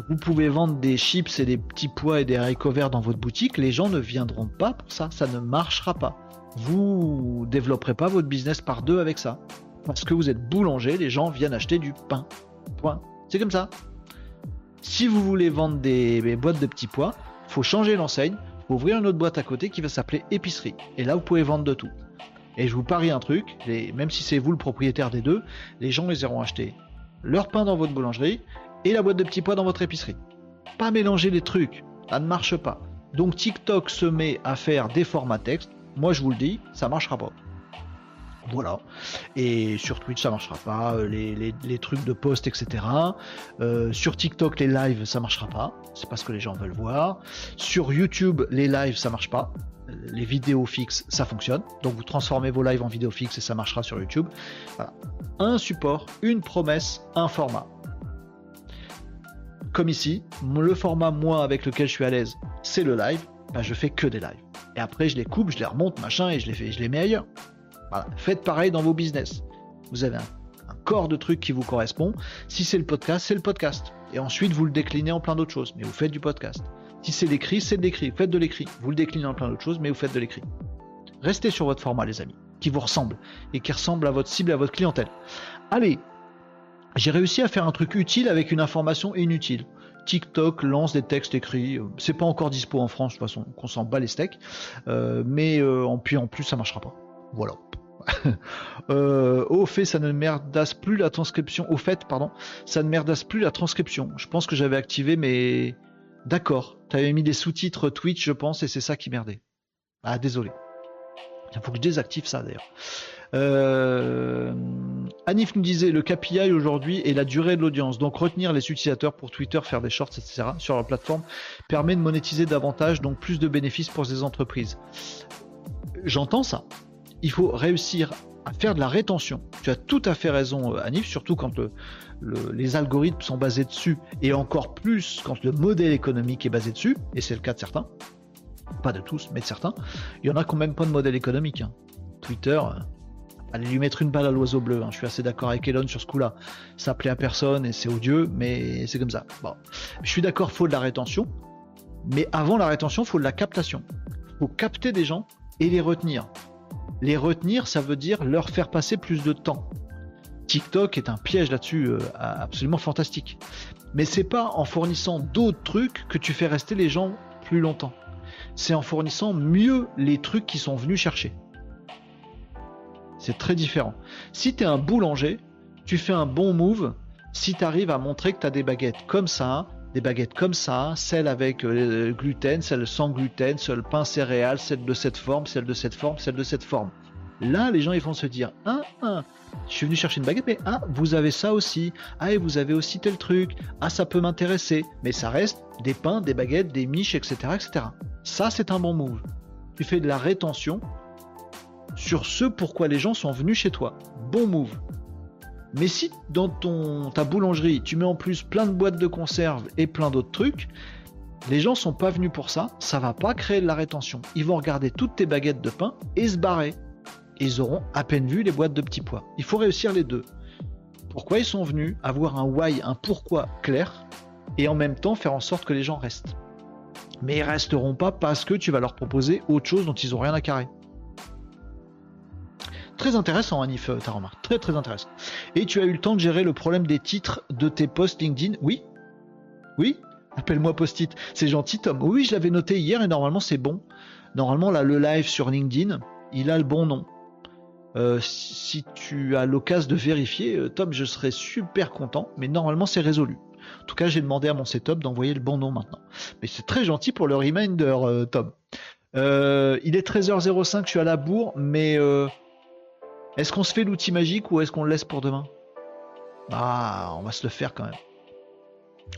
vous pouvez vendre des chips et des petits pois et des haricots verts dans votre boutique, les gens ne viendront pas pour ça, ça ne marchera pas. Vous développerez pas votre business par deux avec ça. Parce que vous êtes boulanger, les gens viennent acheter du pain. Point. C'est comme ça. Si vous voulez vendre des, boîtes de petits pois, faut changer l'enseigne, ouvrir une autre boîte à côté qui va s'appeler épicerie. Et là, vous pouvez vendre de tout. Et je vous parie un truc, même si c'est vous le propriétaire des deux, les gens les auront achetés leur pain dans votre boulangerie et la boîte de petits pois dans votre épicerie. Pas mélanger les trucs, ça ne marche pas. Donc TikTok se met à faire des formats texte. Moi je vous le dis, ça marchera pas. Voilà. Et sur Twitch, ça marchera pas. Euh, les, trucs de post, etc. Euh, sur TikTok, les lives, ça marchera pas. C'est pas ce que les gens veulent voir. Sur YouTube, les lives, ça marche pas les vidéos fixes, ça fonctionne. Donc vous transformez vos lives en vidéos fixes et ça marchera sur YouTube. Un support, une promesse, un format. Comme ici, le format moi avec lequel je suis à l'aise, c'est le live. Ben, je fais que des lives. Et après je les coupe, je les remonte, machin, et je les fais, je les mets ailleurs. Faites pareil dans vos business. Vous avez un, corps de trucs qui vous correspond. Si c'est le podcast, c'est le podcast. Et ensuite vous le déclinez en plein d'autres choses. Mais vous faites du podcast. Si c'est l'écrit, c'est de l'écrit. Faites de l'écrit. Vous le déclinez en plein d'autres choses, mais vous faites de l'écrit. Restez sur votre format, les amis, qui vous ressemble et qui ressemble à votre cible, à votre clientèle. Allez, j'ai réussi à faire un truc utile avec une information inutile. TikTok lance des textes écrits. C'est pas encore dispo en France, de toute façon, qu'on s'en bat les steaks. Euh, mais euh, en, en plus, ça marchera pas. Voilà. Euh, au fait, ça ne merdasse plus la transcription. Au fait, pardon, ça ne merdasse plus la transcription. Je pense que j'avais activé mes, D'accord, t'avais mis des sous-titres Twitch, je pense, et c'est ça qui merdait. Ah, désolé. Il faut que je désactive ça d'ailleurs. Euh... Anif nous disait le KPI aujourd'hui est la durée de l'audience. Donc retenir les utilisateurs pour Twitter, faire des shorts, etc. sur leur plateforme permet de monétiser davantage, donc plus de bénéfices pour ces entreprises. J'entends ça. Il faut réussir à faire de la rétention. Tu as tout à fait raison, euh, Anif, surtout quand le, les algorithmes sont basés dessus, et encore plus quand le modèle économique est basé dessus, et c'est le cas de certains, pas de tous, mais de certains, il y en a quand même pas de modèle économique. Hein. Twitter, euh, allez lui mettre une balle à l'oiseau bleu, hein. je suis assez d'accord avec Elon sur ce coup-là. Ça plaît à personne et c'est odieux, mais c'est comme ça. Bon. Je suis d'accord, faut de la rétention, mais avant la rétention, faut de la captation. Faut capter des gens et les retenir. Les retenir, ça veut dire leur faire passer plus de temps. TikTok est un piège là-dessus euh, absolument fantastique. Mais c'est pas en fournissant d'autres trucs que tu fais rester les gens plus longtemps. C'est en fournissant mieux les trucs qui sont venus chercher. C'est très différent. Si tu es un boulanger, tu fais un bon move si tu arrives à montrer que tu as des baguettes comme ça, des baguettes comme ça, celles avec euh, gluten, celles sans gluten, celle pain céréales, celle de cette forme, celle de cette forme, celle de cette forme. Là, les gens ils vont se dire, ah, ah, je suis venu chercher une baguette, mais ah, vous avez ça aussi, ah, et vous avez aussi tel truc, ah, ça peut m'intéresser, mais ça reste des pains, des baguettes, des miches, etc., etc. Ça, c'est un bon move. Tu fais de la rétention sur ce pourquoi les gens sont venus chez toi. Bon move. Mais si dans ton, ta boulangerie, tu mets en plus plein de boîtes de conserve et plein d'autres trucs, les gens sont pas venus pour ça, ça va pas créer de la rétention. Ils vont regarder toutes tes baguettes de pain et se barrer ils auront à peine vu les boîtes de petits pois. Il faut réussir les deux. Pourquoi ils sont venus Avoir un why, un pourquoi clair. et en même temps faire en sorte que les gens restent? Mais ils resteront pas parce que tu vas leur proposer autre chose dont ils ont rien à carrer. Très intéressant, Anif, ta remarque. Très très intéressant. Et tu as eu le temps de gérer le problème des titres de tes posts LinkedIn? Oui Oui? Appelle-moi post-it. C'est gentil, Tom. Oui, je l'avais noté hier et normalement c'est bon. Normalement, là, le live sur LinkedIn, il a le bon nom. Euh, si tu as l'occasion de vérifier, euh, Tom, je serais super content, mais normalement c'est résolu. En tout cas, j'ai demandé à mon setup d'envoyer le bon nom maintenant. Mais c'est très gentil pour le reminder, euh, Tom. il est 13h05, je suis à la bourre, mais est-ce qu'on se fait l'outil magique ou est-ce qu'on le laisse pour demain? Ah, on va se le faire quand même.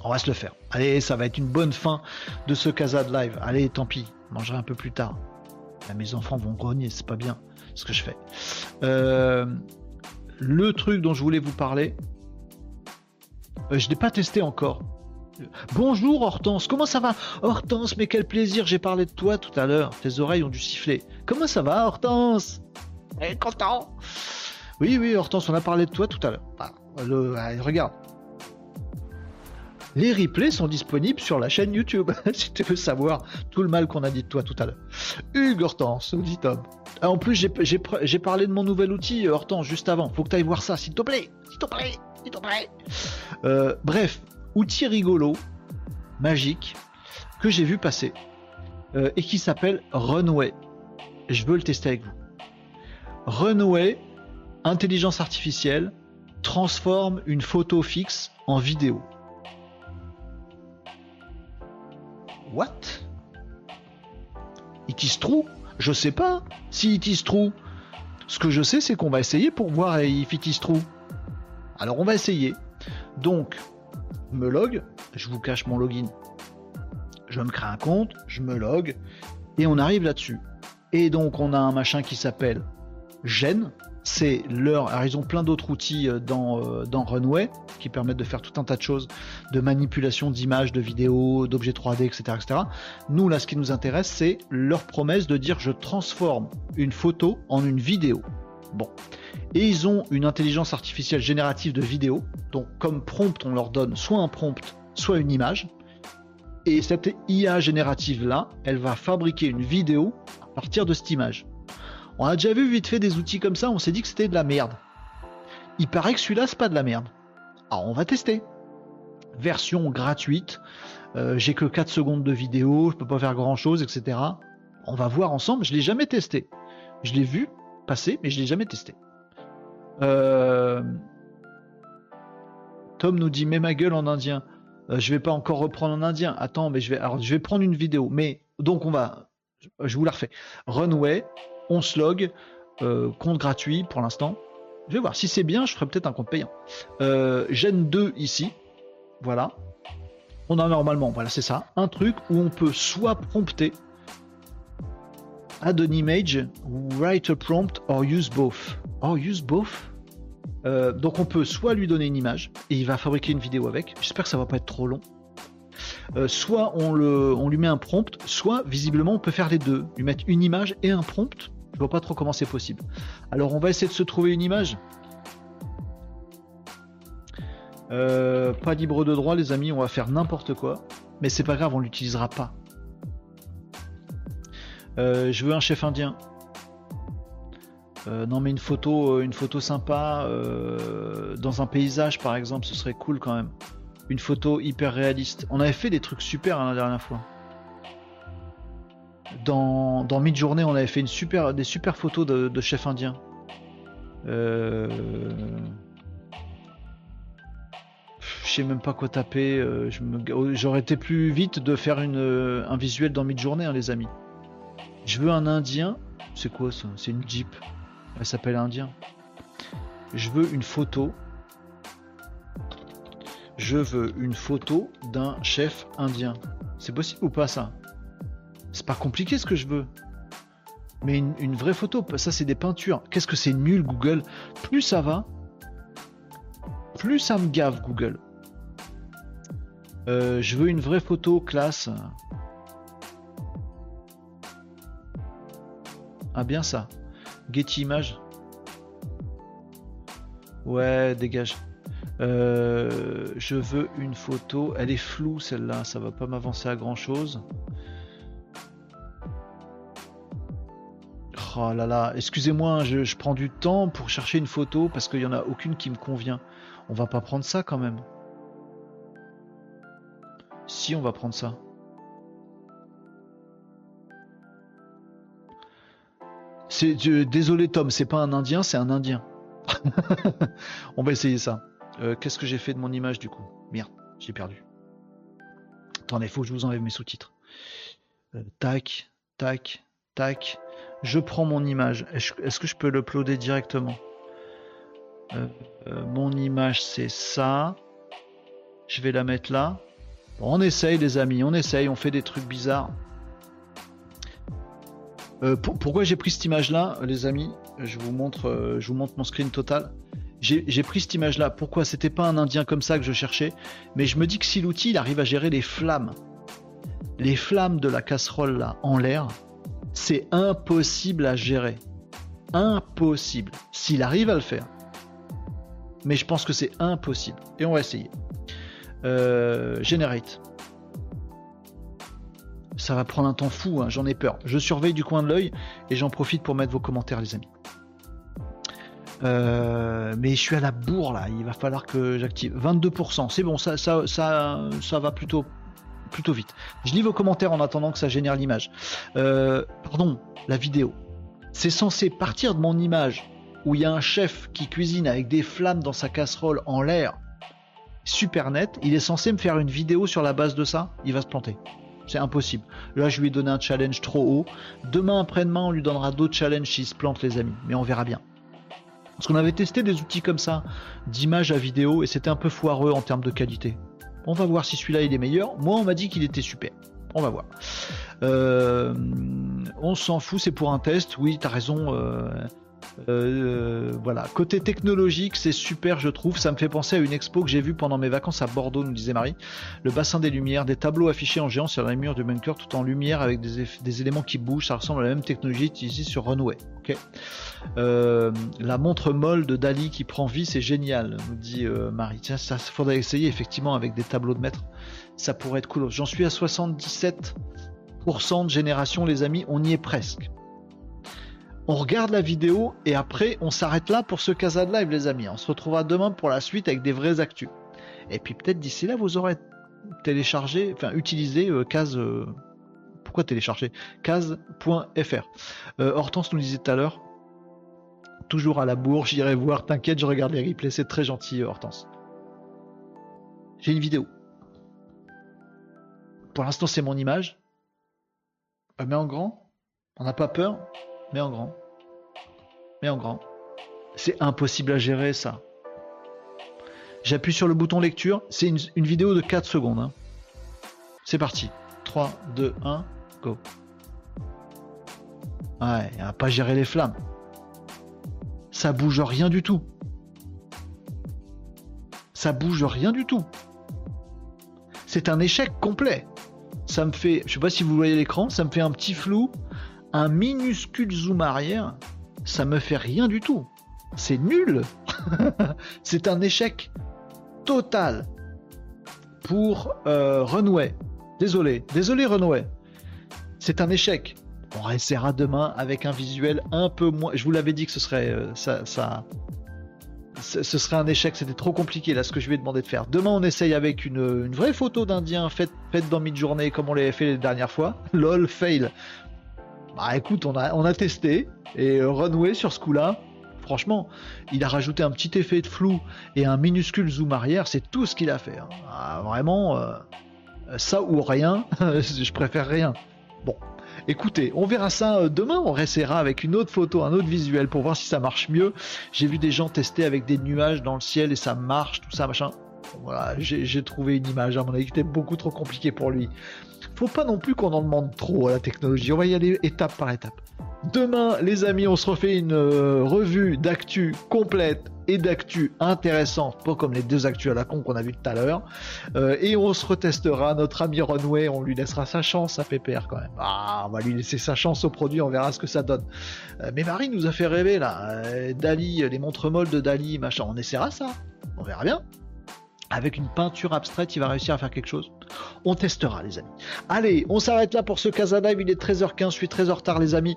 On va se le faire. Allez, ça va être une bonne fin de ce Casa de live. Allez, tant pis, mangerai un peu plus tard. mes enfants vont grogner, c'est pas bien ce que je fais. Euh, le truc dont je voulais vous parler, euh, je n'ai pas testé encore. Bonjour Hortense, comment ça va? Hortense, mais quel plaisir, j'ai parlé de toi tout à l'heure. Tes oreilles ont dû siffler. Comment ça va Hortense? Elle Oui, oui, Hortense, on a parlé de toi tout à l'heure. Regarde, les replays sont disponibles sur la chaîne YouTube, si tu veux savoir tout le mal qu'on a dit de toi tout à l'heure. Hugues Hortense, dit Tom. Ah, en plus, j'ai parlé de mon nouvel outil, euh, Hortense, juste avant. Faut que tu ailles voir ça, s'il te plaît. S'il te plaît. S'il te plaît. Euh, bref, outil rigolo, magique, que j'ai vu passer, euh, et qui s'appelle Runway. Je veux le tester avec vous. Runway, intelligence artificielle, transforme une photo fixe en vidéo. What? It is true Je sais pas si it is true. Ce que je sais, c'est qu'on va essayer pour voir if it is true. Alors on va essayer. Donc, me log, je vous cache mon login. Je me crée un compte, je me log, et on arrive là-dessus. Et donc on a un machin qui s'appelle Gen, c'est leur. Alors, ils ont plein d'autres outils euh, dans, euh, dans Runway qui permettent de faire tout un tas de choses, de manipulation d'images, de vidéos, d'objets 3D, etc., etc. Nous, là, ce qui nous intéresse, c'est leur promesse de dire je transforme une photo en une vidéo. Bon. Et ils ont une intelligence artificielle générative de vidéo. Donc, comme prompt, on leur donne soit un prompt, soit une image. Et cette IA générative là, elle va fabriquer une vidéo à partir de cette image. On a déjà vu vite fait des outils comme ça, on s'est dit que c'était de la merde. Il paraît que celui-là, c'est pas de la merde. Alors on va tester. Version gratuite. Euh, j'ai que 4 secondes de vidéo, je peux pas faire grand chose, etc. On va voir ensemble. Je l'ai jamais testé. Je l'ai vu passer, mais je l'ai jamais testé. Euh, Tom nous dit mets ma gueule en indien. Euh, je vais pas encore reprendre en indien. Attends, mais je vais, alors je vais prendre une vidéo. Mais donc on va, je vous la refais. Runway, on se log, euh, compte gratuit pour l'instant. Je vais voir, si c'est bien, je ferai peut-être un compte payant. Euh, Gen 2 ici, voilà. On a normalement, voilà c'est ça, un truc où on peut soit prompter, add an image, write a prompt, or use both. Or use both euh, donc on peut soit lui donner une image et il va fabriquer une vidéo avec. J'espère que ça va pas être trop long. soit on, le, on lui met un prompt, soit visiblement on peut faire les deux, lui mettre une image et un prompt je vois pas trop comment c'est possible. Alors on va essayer de se trouver une image. Euh, pas libre de droit les amis, on va faire n'importe quoi. Mais c'est pas grave, on l'utilisera pas. Euh, je veux un chef indien. Euh, non mais une photo, une photo sympa dans un paysage par exemple, ce serait cool quand même. Une photo hyper réaliste. On avait fait des trucs super hein, la dernière fois dans, dans Mid-Journée, on avait fait une super, des super photos de, de chefs indiens. Euh... Je sais même pas quoi taper. Euh, oh, j'aurais été plus vite de faire une, euh, un visuel dans Mid-Journée, hein, les amis. Je veux un indien. C'est quoi ça? C'est une Jeep. Elle s'appelle Indien. Je veux une photo. Je veux une photo d'un chef indien. C'est possible ou pas ça? C'est pas compliqué ce que je veux. Mais une, vraie photo, ça c'est des peintures. Qu'est-ce que c'est nul Google? Plus ça va, plus ça me gave Google. Euh, je veux une vraie photo classe. Ah bien ça. Getty Image. Ouais, dégage. Euh, je veux une photo. Elle est floue celle-là, ça va pas m'avancer à grand chose. Oh là là, excusez-moi, hein, je, prends du temps pour chercher une photo parce qu'il n'y en a aucune qui me convient. On va pas prendre ça quand même. Si, on va prendre ça. C'est désolé Tom, c'est pas un Indien, c'est un Indien. on va essayer ça. Euh, qu'est-ce que j'ai fait de mon image du coup? Merde, j'ai perdu. Attendez, faut que je vous enlève mes sous-titres. Euh, tac, tac, tac. Je prends mon image. Est-ce que je peux l'uploader directement euh, Mon image, c'est ça. Je vais la mettre là. on essaye, les amis, on essaye, on fait des trucs bizarres. pourquoi j'ai pris cette image-là, les amis Je vous montre, je vous montre mon screen total j'ai pris cette image-là. Pourquoi C'était pas un Indien comme ça que je cherchais, mais je me dis que si l'outil il arrive à gérer les flammes, les flammes de la casserole là en l'air, c'est impossible à gérer. Impossible. S'il arrive à le faire. Mais je pense que c'est impossible. Et on va essayer. Euh, generate. Ça va prendre un temps fou, hein, j'en ai peur. Je surveille du coin de l'œil et j'en profite pour mettre vos commentaires, les amis. Euh, mais je suis à la bourre là, il va falloir que j'active. 22%, c'est bon, ça, ça, ça, ça va plutôt, plutôt vite. Je lis vos commentaires en attendant que ça génère l'image. Euh, pardon, la vidéo. C'est censé partir de mon image où il y a un chef qui cuisine avec des flammes dans sa casserole en l'air, super net. Il est censé me faire une vidéo sur la base de ça. Il va se planter. C'est impossible. Là, je lui ai donné un challenge trop haut. Demain, après-demain, on lui donnera d'autres challenges s'il se plante, les amis. Mais on verra bien. Parce qu'on avait testé des outils comme ça, d'image à vidéo, et c'était un peu foireux en termes de qualité. On va voir si celui-là il est meilleur. Moi, on m'a dit qu'il était super. On va voir. Euh, on s'en fout, c'est pour un test. Oui, t'as raison. Euh, euh, voilà, côté technologique, c'est super, je trouve. Ça me fait penser à une expo que j'ai vue pendant mes vacances à Bordeaux, nous disait Marie. Le bassin des lumières, des tableaux affichés en géant sur les murs du bunker, tout en lumière avec des, éléments qui bougent. Ça ressemble à la même technologie utilisée sur Runway. Euh, la montre molle de Dali qui prend vie, c'est génial, nous dit euh, Marie. Tiens, ça faudrait essayer effectivement avec des tableaux de maître. Ça pourrait être cool. J'en suis à 77% de génération, les amis. On y est presque on regarde la vidéo et après on s'arrête là pour ce Casa de Live les amis. On se retrouvera demain pour la suite avec des vrais actus. Et puis peut-être d'ici là vous aurez téléchargé, enfin utilisé euh, Case... Euh, pourquoi télécharger? Case.fr. Euh, Hortense nous disait tout à l'heure, toujours à la bourre, j'irai voir, t'inquiète, je regarde les replays, c'est très gentil Hortense. J'ai une vidéo. Pour l'instant c'est mon image. Mais en grand, on n'a pas peur mais en grand. Mais en grand. C'est impossible à gérer ça. J'appuie sur le bouton lecture. C'est une, vidéo de 4 secondes. Hein. C'est parti. 3, 2, 1, go. Ouais, va pas gérer les flammes. Ça bouge rien du tout. Ça bouge rien du tout. C'est un échec complet. Ça me fait, je sais pas si vous voyez l'écran, ça me fait un petit flou un minuscule zoom arrière, ça me fait rien du tout. C'est nul. c'est un échec total pour euh, Runway. Désolé, désolé Runway. C'est un échec. On essaiera demain avec un visuel un peu moins. Je vous l'avais dit que ce serait euh, ça, ça, ce serait un échec. C'était trop compliqué là ce que je vais demander de faire. Demain on essaye avec une, vraie photo d'Indien faite, faite dans mid-journée comme on l'avait fait les dernières fois. Lol fail. Bah écoute, on a, on a testé et euh, Runway sur ce coup-là, franchement, il a rajouté un petit effet de flou et un minuscule zoom arrière, c'est tout ce qu'il a fait. Hein. Ah, vraiment, euh, ça ou rien, je préfère rien. Bon, écoutez, on verra ça euh, demain, on restera avec une autre photo, un autre visuel pour voir si ça marche mieux. J'ai vu des gens tester avec des nuages dans le ciel et ça marche, tout ça, machin. Voilà, j'ai trouvé une image, à mon avis, qui était beaucoup trop compliqué pour lui faut pas non plus qu'on en demande trop à la technologie. On va y aller étape par étape. Demain, les amis, on se refait une euh, revue d'actu complète et d'actu intéressante, pas comme les deux actus à la con qu'on a vu tout à l'heure. Euh, et on se retestera notre ami Runway, on lui laissera sa chance à PPR quand même. Ah, on va lui laisser sa chance au produit, on verra ce que ça donne. Euh, mais Marie nous a fait rêver là. Dali, les montres molles de Dali, machin, on essaiera ça. On verra bien. Avec une peinture abstraite, il va réussir à faire quelque chose. On testera, les amis. Allez, on s'arrête là pour ce Casa Live. Il est 13h15, je suis très en retard, les amis.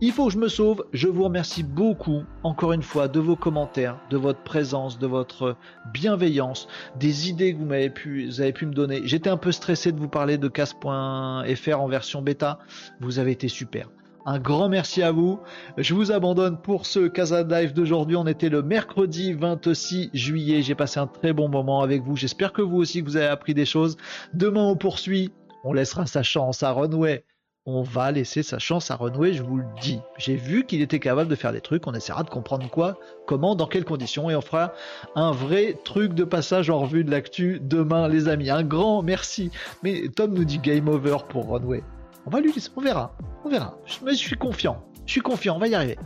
Il faut que je me sauve. Je vous remercie beaucoup, encore une fois, de vos commentaires, de votre présence, de votre bienveillance, des idées que vous m'avez pu, vous avez pu me donner. J'étais un peu stressé de vous parler de casse.fr en version bêta. Vous avez été super. Un grand merci à vous. Je vous abandonne pour ce Casa Live d'aujourd'hui. On était le mercredi 26 juillet. J'ai passé un très bon moment avec vous. J'espère que vous aussi vous avez appris des choses. Demain on poursuit. On laissera sa chance à Runway. On va laisser sa chance à Runway, je vous le dis. J'ai vu qu'il était capable de faire des trucs. On essaiera de comprendre quoi, comment, dans quelles conditions. Et on fera un vrai truc de passage en revue de l'actu demain, les amis. Un grand merci. Mais Tom nous dit game over pour Runway. On va lui on verra, on verra. Mais je suis confiant. Je suis confiant, on va y arriver.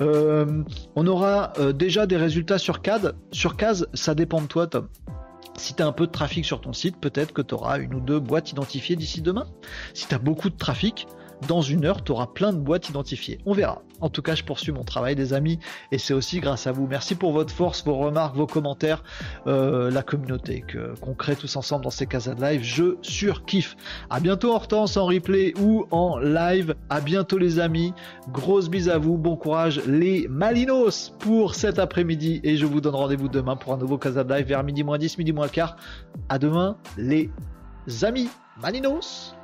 Euh, on aura euh, déjà des résultats sur CAD. Sur CAS, ça dépend de toi, Tom. Si tu as un peu de trafic sur ton site, peut-être que tu auras une ou deux boîtes identifiées d'ici demain. Si tu as beaucoup de trafic, dans une heure, tu auras plein de boîtes identifiées. On verra. En tout cas, je poursuis mon travail, des amis, et c'est aussi grâce à vous. Merci pour votre force, vos remarques, vos commentaires, euh, la communauté qu'on crée tous ensemble dans ces casas de live. Je surkiffe. À bientôt Hortense en replay ou en live. À bientôt les amis. Grosse bise à vous. Bon courage les Malinos pour cet après-midi. Et je vous donne rendez-vous demain pour un nouveau casa de live vers midi moins 10, midi moins quart. À demain les amis Malinos.